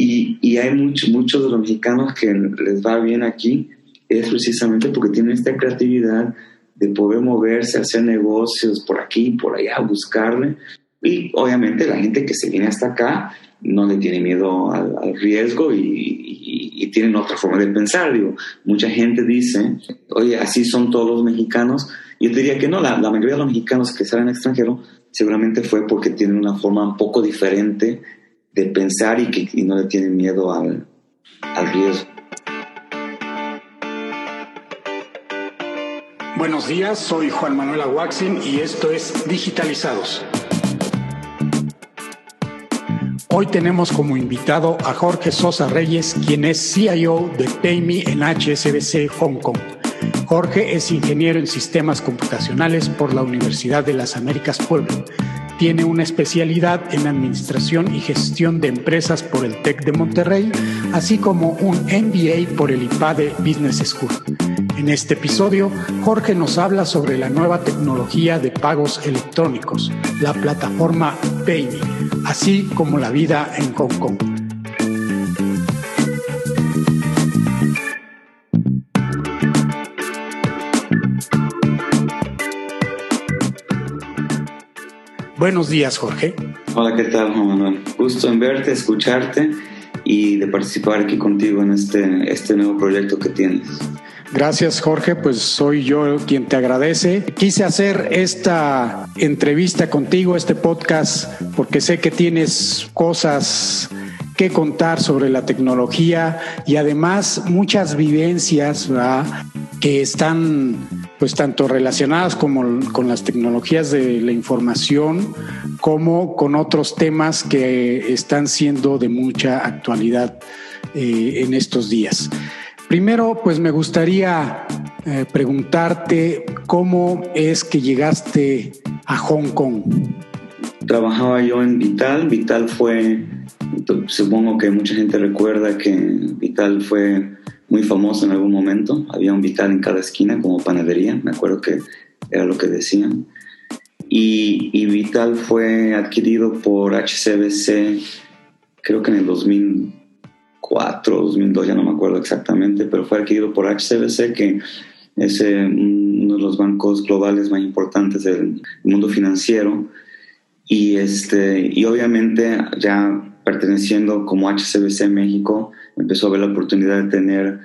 Y, y hay muchos muchos de los mexicanos que les va bien aquí, es precisamente porque tienen esta creatividad de poder moverse, hacer negocios por aquí, por allá, buscarle. Y obviamente la gente que se viene hasta acá no le tiene miedo al, riesgo y, y, tienen otra forma de pensar. Digo, mucha gente dice, oye, así son todos los mexicanos. Yo diría que no, la, la mayoría de los mexicanos que salen extranjero seguramente fue porque tienen una forma un poco diferente de pensar y que no le tienen miedo al, al riesgo. Buenos días, soy Juan Manuel Aguaxin y esto es Digitalizados. Hoy tenemos como invitado a Jorge Sosa Reyes, quien es CIO de PayMe en HSBC Hong Kong. Jorge es ingeniero en sistemas computacionales por la Universidad de las Américas Puebla. Tiene una especialidad en administración y gestión de empresas por el TEC de Monterrey, así como un MBA por el IPADE Business School. En este episodio, Jorge nos habla sobre la nueva tecnología de pagos electrónicos, la plataforma PayMe, así como la vida en Hong Kong. Buenos días, Jorge. Hola, ¿qué tal, Juan Manuel? Gusto en verte, escucharte y de participar aquí contigo en este, este nuevo proyecto que tienes. Gracias Jorge, pues soy yo quien te agradece. Quise hacer esta entrevista contigo, este podcast, porque sé que tienes cosas que contar sobre la tecnología y además muchas vivencias que están pues tanto relacionadas como con las tecnologías de la información como con otros temas que están siendo de mucha actualidad eh, en estos días. Primero, pues me gustaría eh, preguntarte cómo es que llegaste a Hong Kong. Trabajaba yo en Vital. Vital fue, supongo que mucha gente recuerda que Vital fue muy famoso en algún momento. Había un Vital en cada esquina como panadería, me acuerdo que era lo que decían. Y, y Vital fue adquirido por HCBC, creo que en el 2000 2004, 2002, ya no me acuerdo exactamente, pero fue adquirido por HCBC, que es eh, uno de los bancos globales más importantes del mundo financiero. Y, este, y obviamente ya perteneciendo como HCBC México, empezó a ver la oportunidad de tener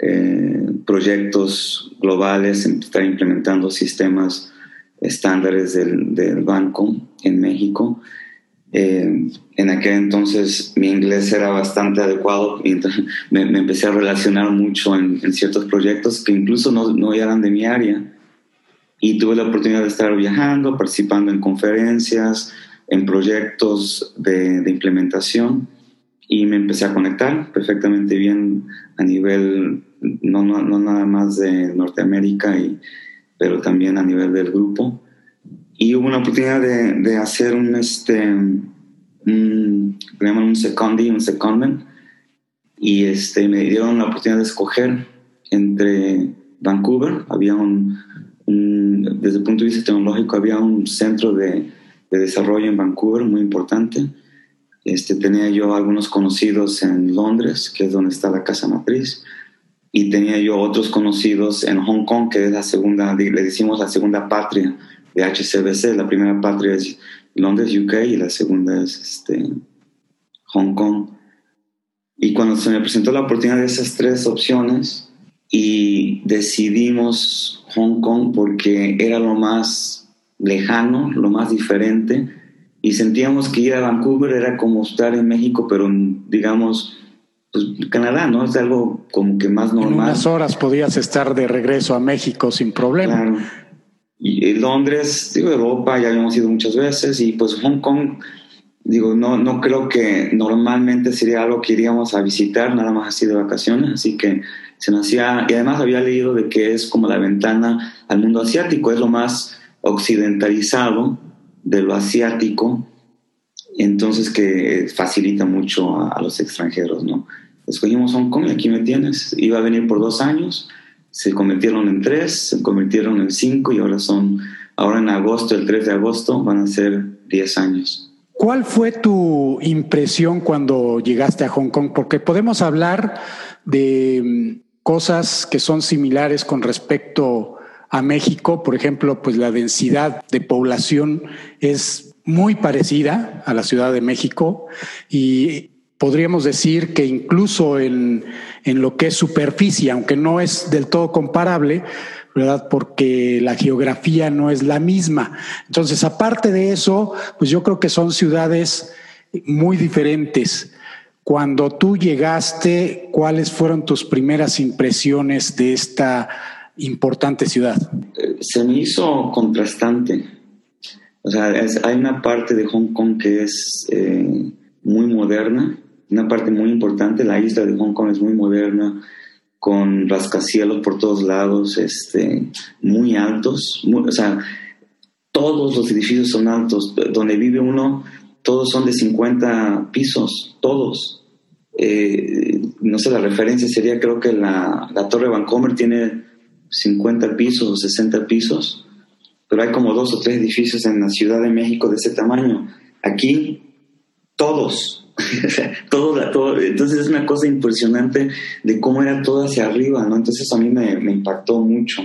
eh, proyectos globales, estar implementando sistemas estándares del, del banco en México. Eh, en aquel entonces mi inglés era bastante adecuado y me, empecé a relacionar mucho en, ciertos proyectos que incluso no, no, eran de mi área. Y tuve la oportunidad de estar viajando, participando en conferencias, en proyectos de, de implementación y me empecé a conectar perfectamente bien a nivel, no, no, no nada más de Norteamérica, y, pero también a nivel del grupo y hubo una oportunidad de, de hacer un, este, un, llaman un seconding, un secondment, y este, me dieron la oportunidad de escoger entre Vancouver, había un, desde el punto de vista tecnológico, había un centro de, de desarrollo en Vancouver muy importante. Este, tenía yo algunos conocidos en Londres, que es donde está la casa matriz, y tenía yo otros conocidos en Hong Kong, que es la segunda, le decimos la segunda patria de HCBC. La primera patria es Londres, UK, y la segunda es este, Hong Kong. Y cuando se me presentó la oportunidad de esas tres opciones, y decidimos Hong Kong porque era lo más lejano, lo más diferente, y sentíamos que ir a Vancouver era como estar en México, pero digamos, pues, Canadá, ¿no? Es algo como que más normal. En unas horas podías estar de regreso a México sin problema. Claro. Y Londres, digo, Europa, ya habíamos ido muchas veces y pues Hong Kong, digo, no, no creo que normalmente sería algo que iríamos a visitar, nada más así de vacaciones, así que se nos hacía, y además había leído de que es como la ventana al mundo asiático, es lo más occidentalizado de lo asiático, entonces que facilita mucho a, a los extranjeros, ¿no? Escogimos Hong Kong y aquí me tienes, iba a venir por dos años, se convirtieron en tres, se convirtieron en cinco y ahora son, ahora en agosto, el 3 de agosto, van a ser 10 años. ¿Cuál fue tu impresión cuando llegaste a Hong Kong? Porque podemos hablar de mm, cosas que son similares con respecto a México. Por ejemplo, pues la densidad de población es muy parecida a la Ciudad de México y podríamos decir que incluso en, en lo que es superficie, aunque no es del todo comparable, ¿verdad? Porque la geografía no es la misma. Entonces, aparte de eso, pues yo creo que son ciudades muy diferentes. Cuando tú llegaste, ¿cuáles fueron tus primeras impresiones de esta importante ciudad? Se me hizo contrastante. O sea, hay una parte de Hong Kong que es eh, muy moderna, una parte muy importante, la isla de Hong Kong es muy moderna, con rascacielos por todos lados, este, muy altos, o sea, todos los edificios son altos, donde vive uno, todos son de 50 pisos, todos. Eh, no sé, la referencia sería, creo que la, la Torre Vancomer tiene 50 pisos o 60 pisos, pero hay como dos o tres edificios en la Ciudad de México de ese tamaño. Aquí, todos, todo, todo, entonces es una cosa impresionante de cómo era todo hacia arriba, ¿no? Entonces a mí me, me, impactó mucho.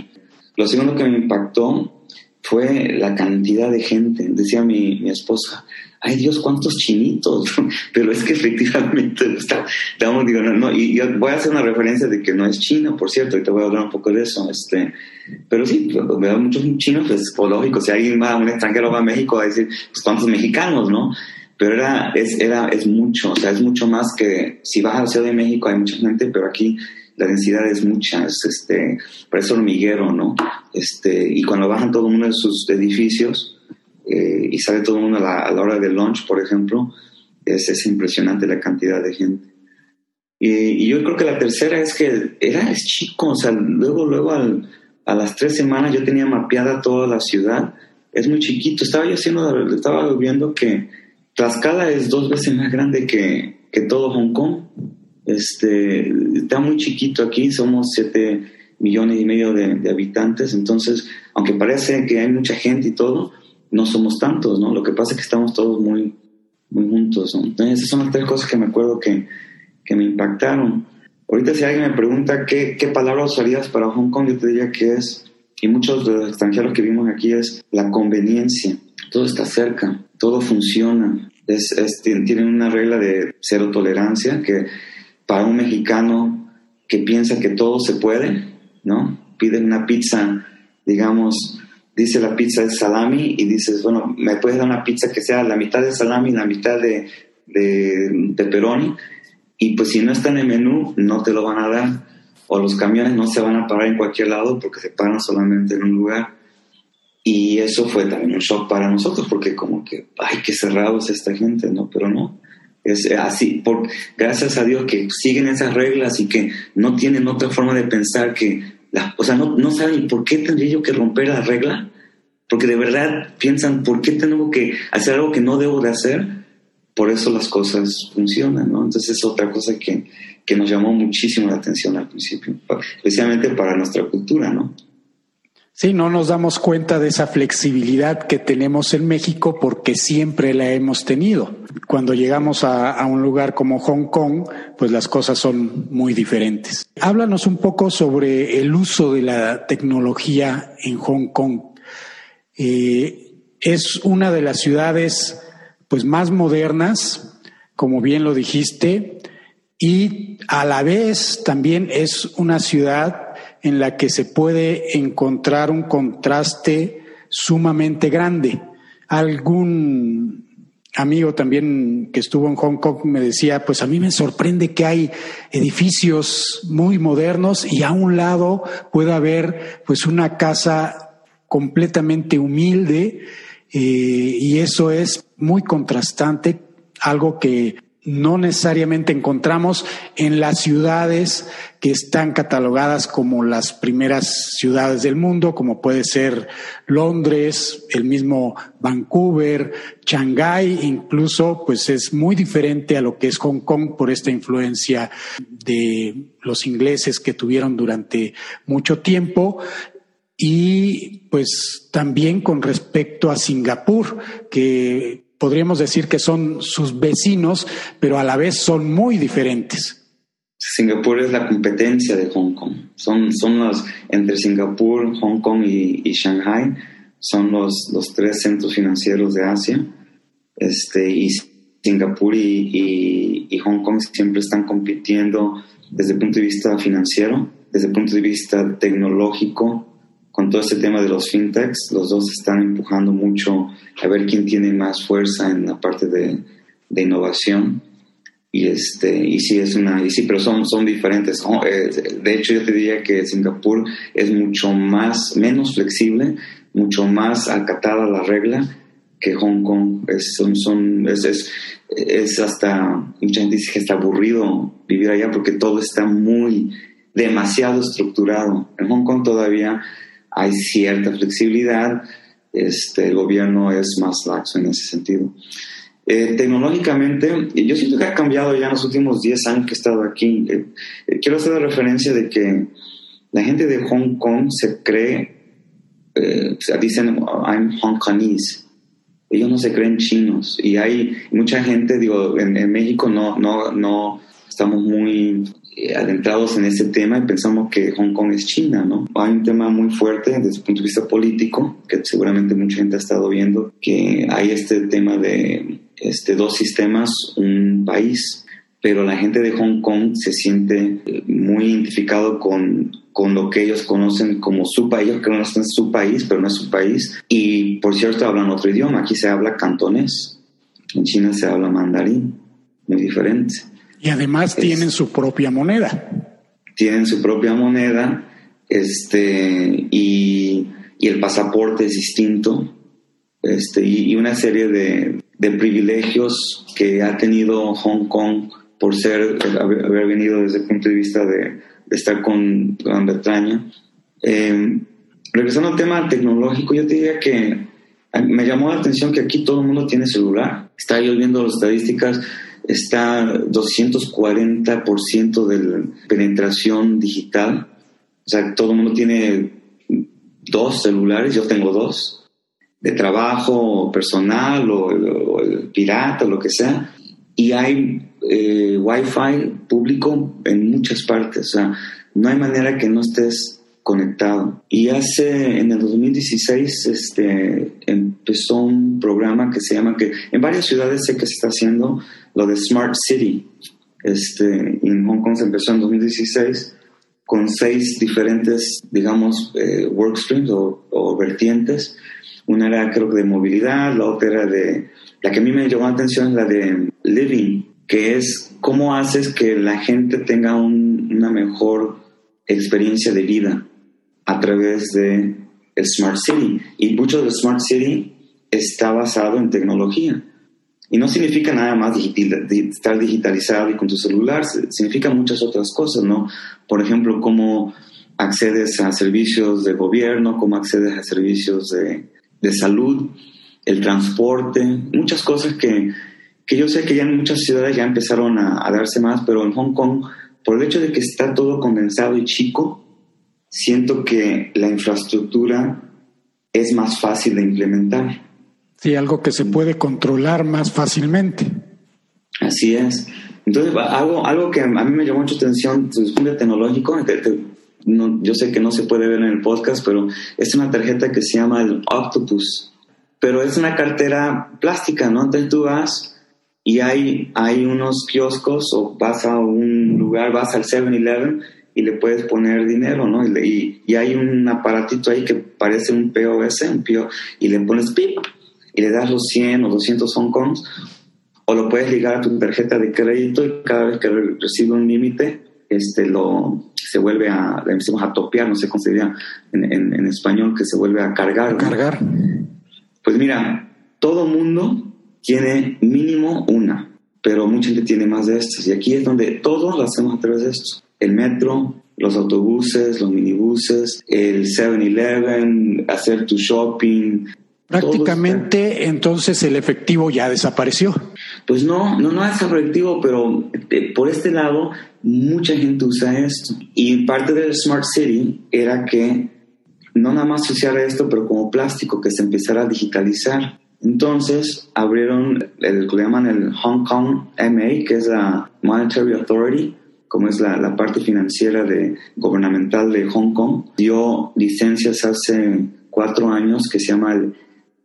Lo segundo que me impactó fue la cantidad de gente. Decía mi, mi esposa, ay Dios, cuántos chinitos. Pero es que efectivamente, está, digo, no, no, y voy a hacer una referencia de que no es chino, por cierto, y te voy a hablar un poco de eso. Este, pero sí, veo muchos chinos, pues, lógico, si alguien va, un extranjero va a México, a decir, pues, cuántos mexicanos, ¿no? pero era, es, era, es mucho, o sea, es mucho más que si vas a la Ciudad de México hay mucha gente, pero aquí la densidad es mucha, es este, parece hormiguero, ¿no? Este, y cuando bajan todo uno de sus edificios eh, y sale todo el mundo a la, hora del lunch, por ejemplo, es, es impresionante la cantidad de gente. Y, yo creo que la tercera es que era es chico, o sea, luego, luego al, a las tres semanas yo tenía mapeada toda la ciudad, es muy chiquito, estaba yo haciendo, estaba viendo que Tlaxcala es dos veces más grande que, que todo Hong Kong. Este, está muy chiquito aquí, somos siete millones y medio de, habitantes, entonces, aunque parece que hay mucha gente y todo, no somos tantos, ¿no? Lo que pasa es que estamos todos muy, muy juntos, Entonces, esas son las tres cosas que me acuerdo que, que me impactaron. Ahorita si alguien me pregunta qué, qué palabra usarías para Hong Kong, yo te diría que es, y muchos de los extranjeros que vimos aquí, es la conveniencia. Todo está cerca, todo funciona. Es, tienen una regla de cero tolerancia que para un mexicano que piensa que todo se puede, ¿no? Piden una pizza, digamos, dice la pizza es salami y dices, bueno, me puedes dar una pizza que sea la mitad de salami y la mitad de, de, pepperoni y pues si no está en el menú no te lo van a dar. O los camiones no se van a parar en cualquier lado porque se paran solamente en un lugar. Y eso fue también un shock para nosotros, porque como que, ay, qué cerrados esta gente, ¿no? Pero no, es así, por, gracias a Dios que siguen esas reglas y que no tienen otra forma de pensar que, o sea, no, no saben por qué tendría yo que romper la regla, porque de verdad piensan, ¿por qué tengo que hacer algo que no debo de hacer? Por eso las cosas funcionan, ¿no? Entonces es otra cosa que, que nos llamó muchísimo la atención al principio, especialmente para nuestra cultura, ¿no? Sí, no nos damos cuenta de esa flexibilidad que tenemos en México porque siempre la hemos tenido. Cuando llegamos a, un lugar como Hong Kong, pues las cosas son muy diferentes. Háblanos un poco sobre el uso de la tecnología en Hong Kong. Eh, es una de las ciudades pues más modernas, como bien lo dijiste, y a la vez también es una ciudad en la que se puede encontrar un contraste sumamente grande. Algún amigo también que estuvo en Hong Kong me decía, pues a mí me sorprende que hay edificios muy modernos y a un lado puede haber pues una casa completamente humilde eh, y eso es muy contrastante, algo que no necesariamente encontramos en las ciudades que están catalogadas como las primeras ciudades del mundo, como puede ser Londres, el mismo Vancouver, Shanghái, incluso pues es muy diferente a lo que es Hong Kong por esta influencia de los ingleses que tuvieron durante mucho tiempo. Y pues también con respecto a Singapur, que podríamos decir que son sus vecinos, pero a la vez son muy diferentes. Singapur es la competencia de Hong Kong. Son, son los, entre Singapur, Hong Kong y, Shanghai, son los, los tres centros financieros de Asia. Este, y Singapur y, y, Hong Kong siempre están compitiendo desde el punto de vista financiero, desde el punto de vista tecnológico, con todo este tema de los fintechs, los dos están empujando mucho a ver quién tiene más fuerza en la parte de, de innovación. Y este y sí es una y sí pero son son diferentes eh, de hecho yo te diría que Singapur es mucho más menos flexible mucho más acatada la regla que Hong Kong. Es son, son es, es, es, hasta mucha gente dice que está aburrido vivir allá porque todo está muy demasiado estructurado. En Hong Kong todavía hay cierta flexibilidad este el gobierno es más laxo en ese sentido eh, tecnológicamente, yo siento que ha cambiado ya en los últimos 10 años que he estado aquí. Eh, eh, quiero hacer la referencia de que la gente de Hong Kong se cree, dicen, I'm Hong Kongese. Ellos no se creen chinos. Y hay mucha gente, digo, en, en México no, no, no estamos muy adentrados en ese tema y pensamos que Hong Kong es China, ¿no? Hay un tema muy fuerte desde el punto de vista político, que seguramente mucha gente ha estado viendo, que hay este tema de este, dos sistemas, un país, pero la gente de Hong Kong se siente muy identificado con, con lo que ellos conocen como su país, ellos es su país, pero no es su país. Y por cierto, hablan otro idioma, aquí se habla cantonés, en China se habla mandarín, muy diferente. Y además tienen su propia moneda. Tienen su propia moneda, este, y, y el pasaporte es distinto, este, y una serie de, de privilegios que ha tenido Hong Kong por ser, haber, venido desde el punto de vista de, estar con Gran Bretaña. Eh, regresando al tema tecnológico, yo te diría que me llamó la atención que aquí todo el mundo tiene celular. Estaba yo viendo las estadísticas, está 240% de penetración digital. O sea, todo el mundo tiene dos celulares, yo tengo dos de trabajo personal o, el pirata lo que sea. Y hay eh, wifi público en muchas partes. O sea, no hay manera que no estés conectado. Y hace, en el 2016, este, empezó un programa que se llama, que en varias ciudades sé que se está haciendo, lo de Smart City. Este, en Hong Kong se empezó en 2016 con seis diferentes, digamos, eh, workstreams o, o vertientes una era creo que de movilidad, la otra era de, la que a mí me llamó la atención la de living, que es cómo haces que la gente tenga una mejor experiencia de vida a través de el Smart City. Y mucho del Smart City está basado en tecnología. Y no significa nada más estar digitalizado y con tu celular, significa muchas otras cosas, ¿no? Por ejemplo, cómo accedes a servicios de gobierno, cómo accedes a servicios de, de salud, el transporte, muchas cosas que, que yo sé que ya en muchas ciudades ya empezaron a, darse más, pero en Hong Kong, por el hecho de que está todo condensado y chico, siento que la infraestructura es más fácil de implementar. Sí, algo que se puede controlar más fácilmente. Así es. Entonces, algo, algo que a mí me llamó mucha atención el punto tecnológico, yo sé que no se puede ver en el podcast, pero es una tarjeta que se llama el Octopus. Pero es una cartera plástica, ¿no? Entonces tú vas y hay, hay unos kioscos o vas a un lugar, vas al 7-Eleven y le puedes poner dinero, ¿no? Y, y, hay un aparatito ahí que parece un POS, un PO, y le pones pip y le das los 100 o 200 Hong Kongs o lo puedes ligar a tu tarjeta de crédito y cada vez que recibe un límite, este, lo, se vuelve a, le empezamos a topear, no sé cómo se diría en, en, español, que se vuelve a cargar. Cargar. Pues mira, todo mundo tiene mínimo una, pero mucha gente tiene más de estas. Y aquí es donde todos lo hacemos a través de esto. El metro, los autobuses, los minibuses, el 7-Eleven, hacer tu shopping, Prácticamente entonces el efectivo ya desapareció. Pues no, no, no es efectivo, pero eh, por este lado mucha gente usa esto. Y parte del Smart City era que no nada más se usara esto, pero como plástico, que se empezara a digitalizar. Entonces abrieron el que llaman el Hong Kong MA, que es la Monetary Authority, como es la, la, parte financiera de, gubernamental de Hong Kong, dio licencias hace cuatro años que se llama el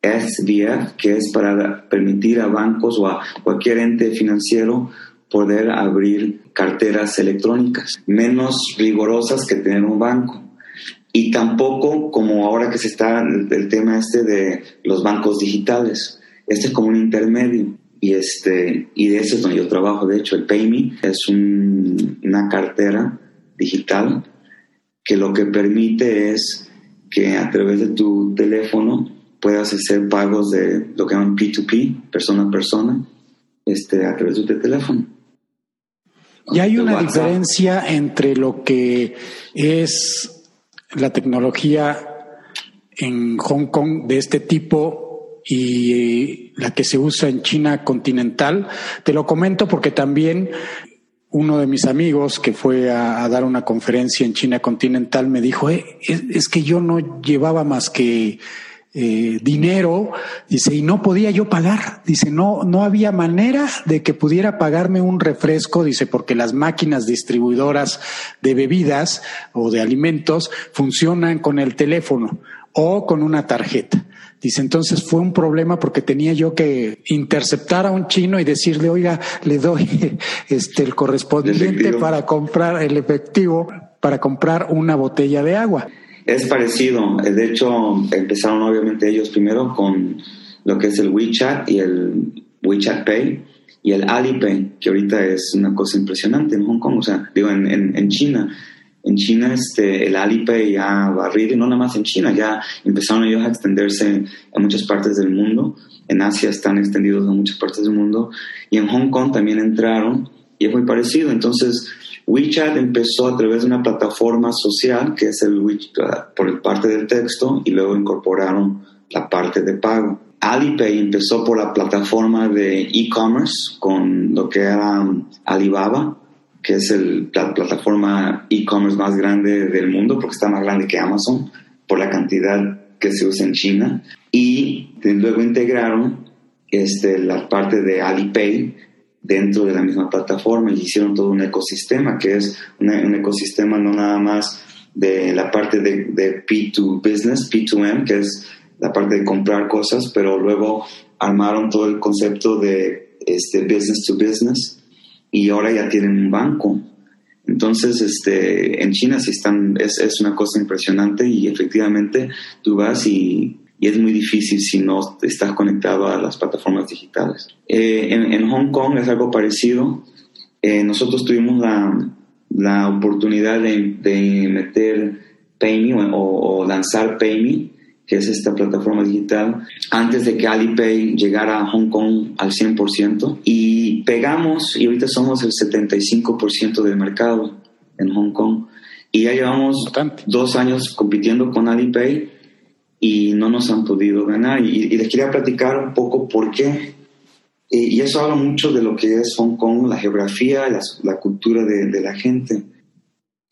SBF, que es para permitir a bancos o a cualquier ente financiero poder abrir carteras electrónicas, menos rigurosas que tener un banco. Y tampoco como ahora que se está el, tema este de los bancos digitales. Este es como un intermedio. Y, este, y de eso es donde yo trabajo. De hecho, el PayMe es una cartera digital que lo que permite es que a través de tu teléfono puedas hacer pagos de lo que llaman P2P, persona a persona, este, a través de tu teléfono. Y hay una diferencia entre lo que es la tecnología en Hong Kong de este tipo y la que se usa en China continental. Te lo comento porque también uno de mis amigos que fue a, dar una conferencia en China continental me dijo, eh, es, que yo no llevaba más que eh, dinero, dice, y no podía yo pagar, dice, no, no había manera de que pudiera pagarme un refresco, dice, porque las máquinas distribuidoras de bebidas o de alimentos funcionan con el teléfono o con una tarjeta. Dice, entonces fue un problema porque tenía yo que interceptar a un chino y decirle, oiga, le doy este el correspondiente para comprar el efectivo, para comprar una botella de agua. Es parecido. De hecho, empezaron obviamente ellos primero con lo que es el WeChat y el WeChat Pay y el Alipay, que ahorita es una cosa impresionante en Hong Kong, o sea, digo, en, en, China. En China este, el Alipay ya va y no nada más en China, ya empezaron ellos a extenderse a muchas partes del mundo. En Asia están extendidos a muchas partes del mundo. Y en Hong Kong también entraron y es muy parecido. Entonces, WeChat empezó a través de una plataforma social que es el WeChat por parte del texto y luego incorporaron la parte de pago. Alipay empezó por la plataforma de e-commerce con lo que era Alibaba, que es el, la plataforma e-commerce más grande del mundo porque está más grande que Amazon por la cantidad que se usa en China. Y luego integraron este, la parte de Alipay dentro de la misma plataforma y hicieron todo un ecosistema, que es un ecosistema no nada más de la parte de, de P2 Business, P2M, que es la parte de comprar cosas, pero luego armaron todo el concepto de este, business to business y ahora ya tienen un banco. Entonces, este, en China sí están, es, es una cosa impresionante y efectivamente tú vas y y es muy difícil si no estás conectado a las plataformas digitales. Eh, en, Hong Kong es algo parecido. Eh, nosotros tuvimos la, la oportunidad de, de, meter PayMe o, lanzar PayMe, que es esta plataforma digital, antes de que Alipay llegara a Hong Kong al 100%. Y pegamos, y ahorita somos el 75% del mercado en Hong Kong. Y ya llevamos dos años compitiendo con Alipay y no nos han podido ganar. Y, les quería platicar un poco por qué. Y, eso habla mucho de lo que es Hong Kong, la geografía, la, la cultura de, de, la gente.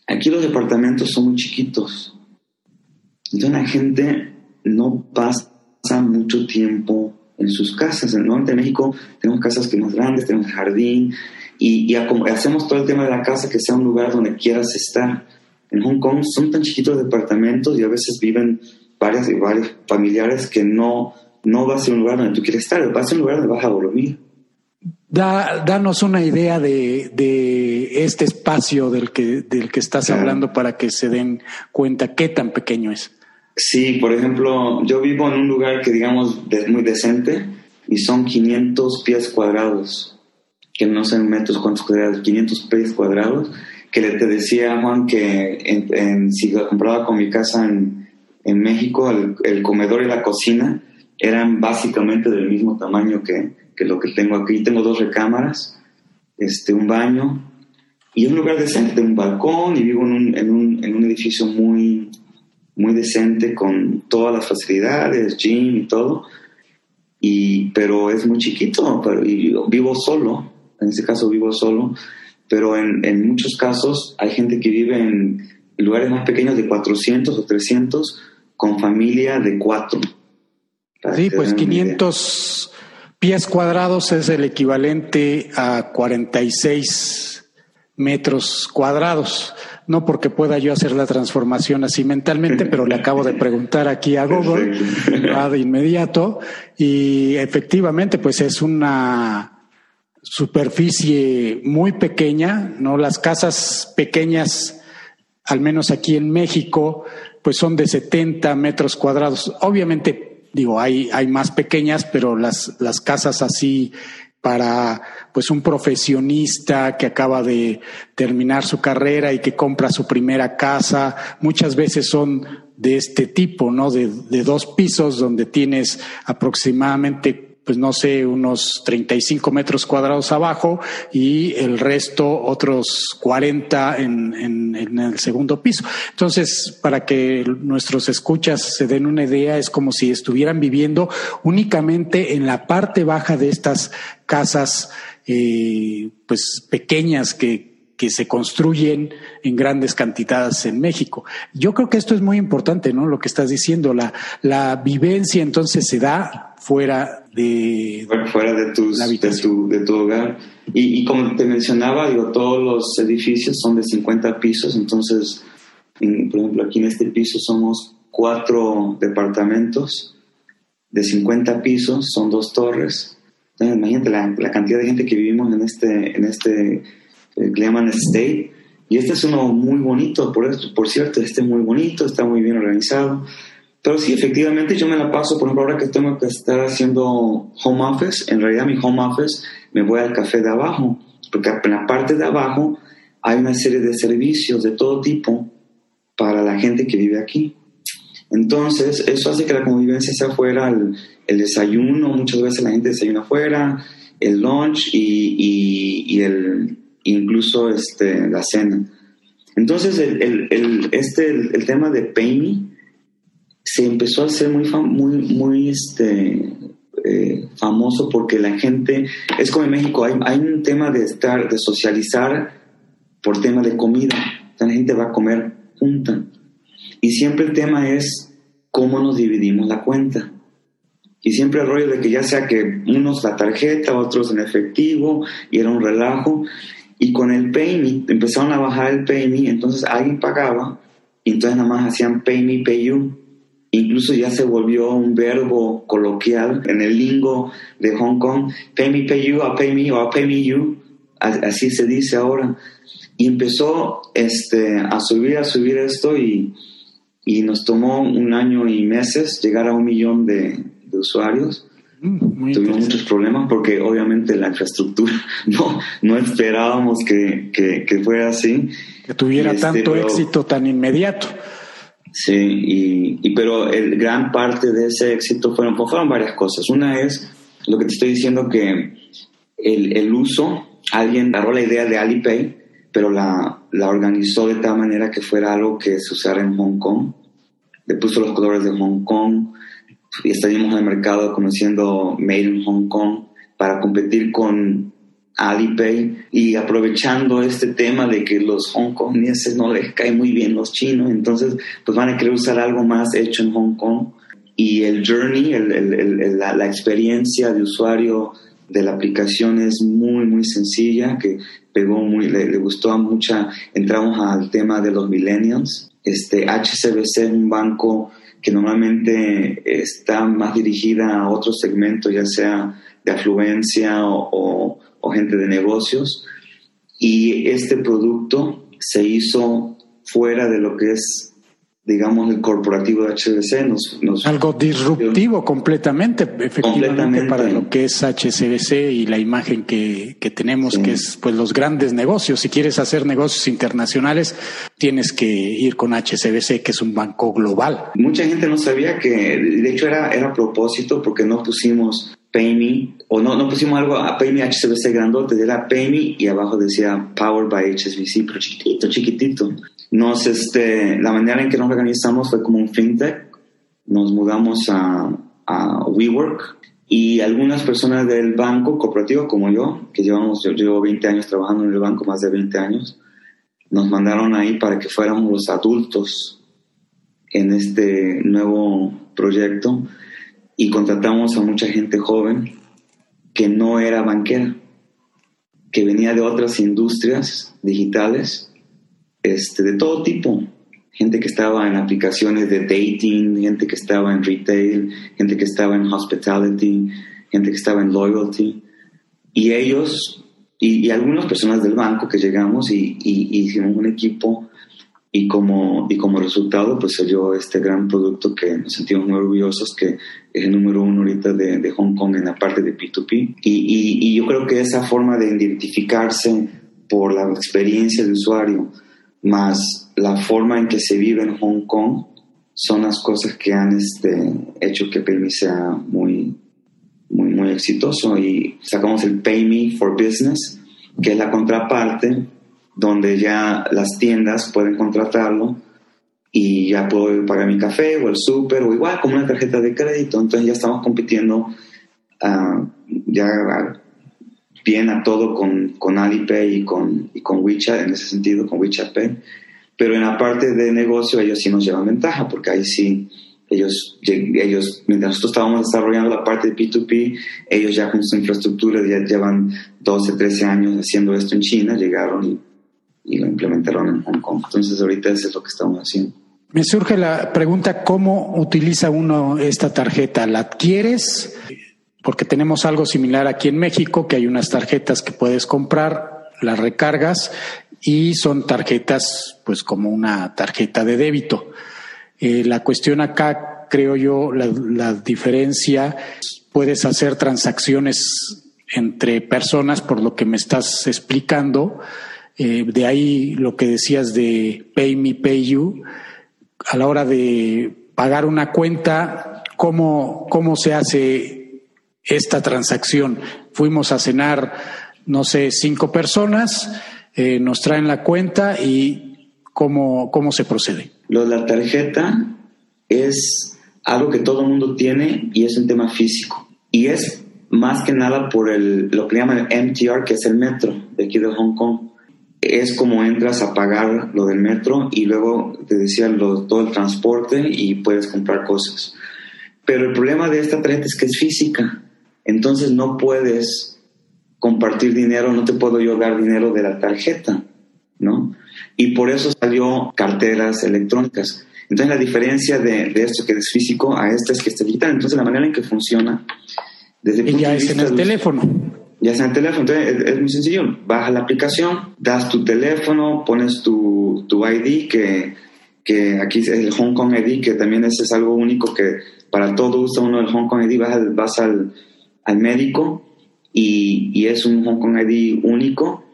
Aquí los departamentos son muy chiquitos. Entonces la gente no pasa mucho tiempo en sus casas. En el norte de México tenemos casas que más grandes, tenemos jardín y, y hacemos todo el tema de la casa que sea un lugar donde quieras estar. En Hong Kong son tan chiquitos departamentos y a veces viven varias y varios familiares que no, no va a ser un lugar donde tú quieres estar, va a ser un lugar donde vas a dormir. Da, danos una idea de, de, este espacio del que, del que estás hablando para que se den cuenta qué tan pequeño es. Sí, por ejemplo, yo vivo en un lugar que digamos es muy decente y son 500 pies cuadrados, que no sé en metros cuántos cuadrados, 500 pies cuadrados, que le te decía Juan que en, si compraba con mi casa en, en México el, comedor y la cocina eran básicamente del mismo tamaño que, lo que tengo aquí. Tengo dos recámaras, este, un baño y un lugar decente, un balcón y vivo en un, en un, en un edificio muy, muy decente con todas las facilidades, gym y todo. Y, pero es muy chiquito pero, y vivo solo, en este caso vivo solo, pero en, en muchos casos hay gente que vive en lugares más pequeños de 400 o 300 con familia de cuatro. Sí, pues 500 pies cuadrados es el equivalente a 46 metros cuadrados. No porque pueda yo hacer la transformación así mentalmente, pero le acabo de preguntar aquí a Google de inmediato y efectivamente pues es una superficie muy pequeña, ¿no? Las casas pequeñas, al menos aquí en México, pues son de 70 metros cuadrados. Obviamente, digo, hay, hay más pequeñas, pero las, las casas así para pues un profesionista que acaba de terminar su carrera y que compra su primera casa, muchas veces son de este tipo, ¿no? De, de dos pisos donde tienes aproximadamente pues no sé, unos 35 metros cuadrados abajo y el resto otros 40 en, en, en, el segundo piso. Entonces, para que nuestros escuchas se den una idea, es como si estuvieran viviendo únicamente en la parte baja de estas casas, eh, pues pequeñas que, que se construyen en grandes cantidades en México. Yo creo que esto es muy importante, ¿no? Lo que estás diciendo, la, la vivencia entonces se da fuera de fuera de, tus, de, tu, de tu hogar. Y, y, como te mencionaba, digo, todos los edificios son de 50 pisos, entonces, en, por ejemplo, aquí en este piso somos cuatro departamentos de 50 pisos, son dos torres. Entonces, imagínate la, la cantidad de gente que vivimos en este, en este que llaman State. Y este es uno muy bonito, por, por cierto, este es muy bonito, está muy bien organizado. Pero sí, efectivamente yo me la paso, por ejemplo, ahora que tengo que estar haciendo home office, en realidad mi home office me voy al café de abajo, porque en la parte de abajo hay una serie de servicios de todo tipo para la gente que vive aquí. Entonces, eso hace que la convivencia sea afuera, el, el desayuno, muchas veces la gente desayuna afuera, el lunch y, y, y el, incluso este, la cena. Entonces, el, el, este, el, tema de Pay se empezó a hacer muy, muy, muy este, eh, famoso porque la gente, es como en México, hay, hay, un tema de estar, de socializar por tema de comida. La gente va a comer junta. Y siempre el tema es cómo nos dividimos la cuenta. Y siempre el rollo de que ya sea que unos la tarjeta, otros en efectivo, y era un relajo. Y con el Pay empezaron a bajar el Pay entonces alguien pagaba y entonces nada más hacían Pay Me, Pay. Incluso ya se volvió un verbo coloquial en el lingo de Hong Kong, Pay Me, Pay You, a Pay Me Me You. Así se dice ahora. Y empezó este, a subir, a subir esto y, y nos tomó un año y meses llegar a un millón de usuarios. Mm, Tuvimos muchos problemas porque obviamente la infraestructura no, no esperábamos que, que, fuera así. Que tuviera este, tanto éxito tan inmediato. Sí, y, y, pero el gran parte de ese éxito fueron, pues fueron varias cosas. Una es lo que te estoy diciendo que el, el uso, alguien agarró la idea de Alipay, pero la, la organizó de tal manera que fuera algo que se usara en Hong Kong. Le puso los colores de Hong Kong, y estaríamos en el mercado conociendo Made in Hong Kong para competir con Alipay. Y aprovechando este tema de que los hongkoneses no les cae muy bien los chinos, entonces pues van a querer usar algo más hecho en Hong Kong. Y el journey, el, el, la, la, experiencia de usuario de la aplicación es muy muy sencilla que pegó muy le, le gustó a mucha entramos al tema de los millennials. Este HCBC es un banco que normalmente está más dirigida a otros segmentos, ya sea de afluencia o, o, gente de negocios. Y este producto se hizo fuera de lo que es digamos, el corporativo de HCBC. Nos, Algo disruptivo completamente, efectivamente, para lo que es HCBC y la imagen que, que tenemos, que es pues los grandes negocios. Si quieres hacer negocios internacionales, tienes que ir con HCBC, que es un banco global. Mucha gente no sabía que, de hecho, era, era a propósito porque no pusimos PayMe, o no, no pusimos algo a PayMe HCBC grandote, era PayMe y abajo decía Powered by HSBC, pero chiquitito, chiquitito. Nos, este, la manera en que nos organizamos fue como un fintech. Nos mudamos a, a WeWork y algunas personas del banco cooperativo como yo, que llevamos, yo llevo 20 años trabajando en el banco, más de 20 años, nos mandaron ahí para que fuéramos los adultos en este nuevo proyecto. y contratamos a mucha gente joven que no era banquera, que venía de otras industrias digitales, este, de todo tipo. Gente que estaba en aplicaciones de dating, gente que estaba en retail, gente que estaba en hospitality, gente que estaba en loyalty. Y ellos, y, algunas personas del banco que llegamos y, y hicimos un equipo y como, y como resultado pues salió este gran producto que nos sentimos muy orgullosos que es el número uno ahorita de, de Hong Kong en la parte de P2P y, y, yo creo que esa forma de identificarse por la experiencia de usuario más la forma en que se vive en Hong Kong son las cosas que han este, hecho que PayMe sea muy, muy, muy exitoso. Y sacamos el PayMe for Business que es la contraparte donde ya las tiendas pueden contratarlo y ya puedo pagar mi café o el súper o igual como una tarjeta de crédito. Entonces ya estamos compitiendo uh, ya bien a todo con, con Alipay y con, y con WeChat en ese sentido, con WeChat Pay. Pero en la parte de negocio ellos sí nos llevan ventaja porque ahí sí ellos, ellos, mientras nosotros estábamos desarrollando la parte de P2P, ellos ya con su infraestructura ya llevan 12, 13 años haciendo esto en China, llegaron y y lo implementaron en Hong Kong. Entonces ahorita eso es lo que estamos haciendo. Me surge la pregunta, ¿cómo utiliza uno esta tarjeta? ¿La adquieres? Porque tenemos algo similar aquí en México, que hay unas tarjetas que puedes comprar, las recargas y son tarjetas pues como una tarjeta de débito. Eh, la cuestión acá, creo yo, la, la diferencia, puedes hacer transacciones entre personas por lo que me estás explicando, eh, de ahí lo que decías de Pay Me, Pay You. A la hora de pagar una cuenta, ¿cómo, cómo se hace esta transacción? Fuimos a cenar, no sé, cinco personas, eh, nos traen la cuenta y ¿cómo, cómo se procede? Lo de la tarjeta es algo que todo el mundo tiene y es un tema físico. Y es más que nada por el, lo que llaman el MTR, que es el metro de aquí de Hong Kong es como entras a pagar lo del metro y luego te decía todo el transporte y puedes comprar cosas. Pero el problema de esta tarjeta es que es física, entonces no puedes compartir dinero, no te puedo yo dar dinero de la tarjeta, ¿no? Y por eso salió carteras electrónicas. Entonces la diferencia de, esto que es físico a este es que está digital. Entonces la manera en que funciona desde el ya es en el teléfono ya sea en el teléfono. Entonces es, muy sencillo. Baja la aplicación, das tu teléfono, pones tu, tu ID, que, que, aquí es el Hong Kong ID, que también ese es algo único que para todo usa uno el Hong Kong ID. Vas, al, vas al, al médico y, y, es un Hong Kong ID único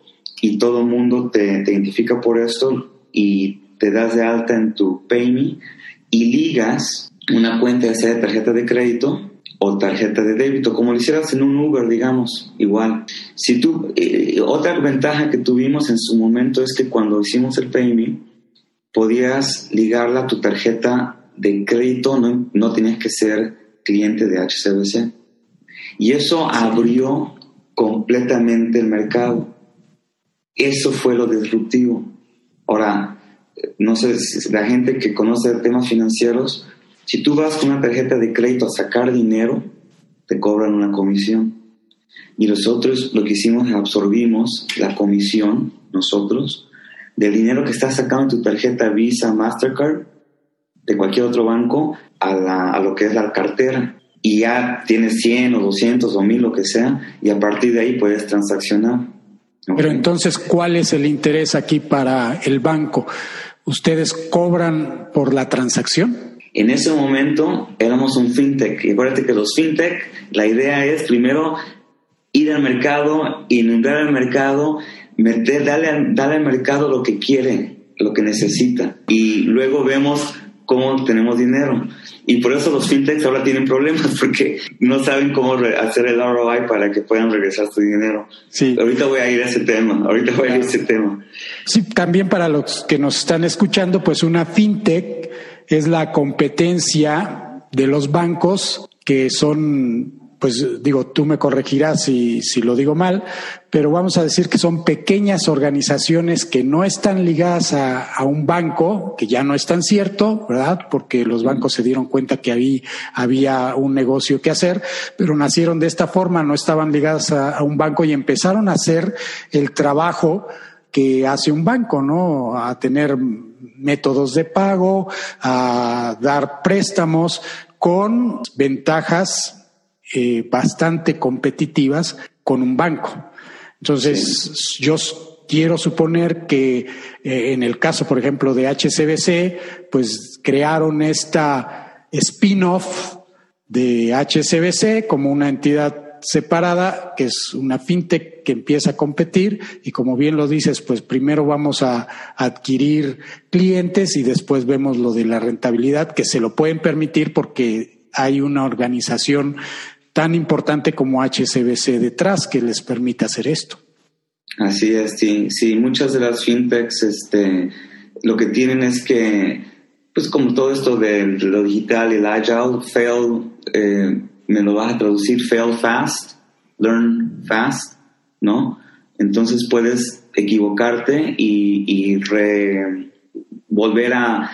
y todo el mundo te, te identifica por esto y te das de alta en tu PayMe y ligas una cuenta ya sea de tarjeta de crédito o tarjeta de débito, como lo hicieras en un Uber, digamos, igual. Si tú, eh, otra ventaja que tuvimos en su momento es que cuando hicimos el PayMe, podías ligarla a tu tarjeta de crédito, no, no tenías que ser cliente de HCBC. Y eso abrió completamente el mercado. Eso fue lo disruptivo. Ahora, no sé, si la gente que conoce temas financieros, si tú vas con una tarjeta de crédito a sacar dinero, te cobran una comisión. Y nosotros lo que hicimos es absorbimos la comisión, nosotros, del dinero que estás sacando en tu tarjeta Visa, Mastercard, de cualquier otro banco, a, lo que es la cartera. Y ya tienes 100 o 200 o 1000, lo que sea, y a partir de ahí puedes transaccionar. Pero entonces, ¿cuál es el interés aquí para el banco? ¿Ustedes cobran por la transacción? En ese momento éramos un fintech. Y acuérdate que los fintech, la idea es primero ir al mercado, inundar el mercado, meter, darle, darle al mercado lo que quiere, lo que necesita. Y luego vemos cómo tenemos dinero. Y por eso los fintechs ahora tienen problemas, porque no saben cómo hacer el ROI para que puedan regresar su dinero. Sí. Ahorita voy a ir a ese tema, ahorita voy a ir a ese tema. Sí, también para los que nos están escuchando, pues una fintech es la competencia de los bancos que son pues digo, tú me corregirás si, si lo digo mal, pero vamos a decir que son pequeñas organizaciones que no están ligadas a, a, un banco, que ya no es tan cierto, ¿verdad? Porque los bancos se dieron cuenta que había, había un negocio que hacer, pero nacieron de esta forma, no estaban ligadas a, a un banco y empezaron a hacer el trabajo que hace un banco, ¿no? A tener métodos de pago, a dar préstamos con ventajas eh, bastante competitivas con un banco. Entonces, yo quiero suponer que eh, en el caso, por ejemplo, de HCBC, pues crearon esta spin-off de HCBC como una entidad separada, que es una fintech que empieza a competir y como bien lo dices, pues primero vamos a adquirir clientes y después vemos lo de la rentabilidad, que se lo pueden permitir porque hay una organización tan importante como HCBC detrás que les permite hacer esto. Así es, sí, sí, muchas de las fintechs este, lo que tienen es que, pues como todo esto de lo digital el agile, fail, eh, me lo vas a traducir, fail fast, learn fast, ¿no? Entonces puedes equivocarte y, volver a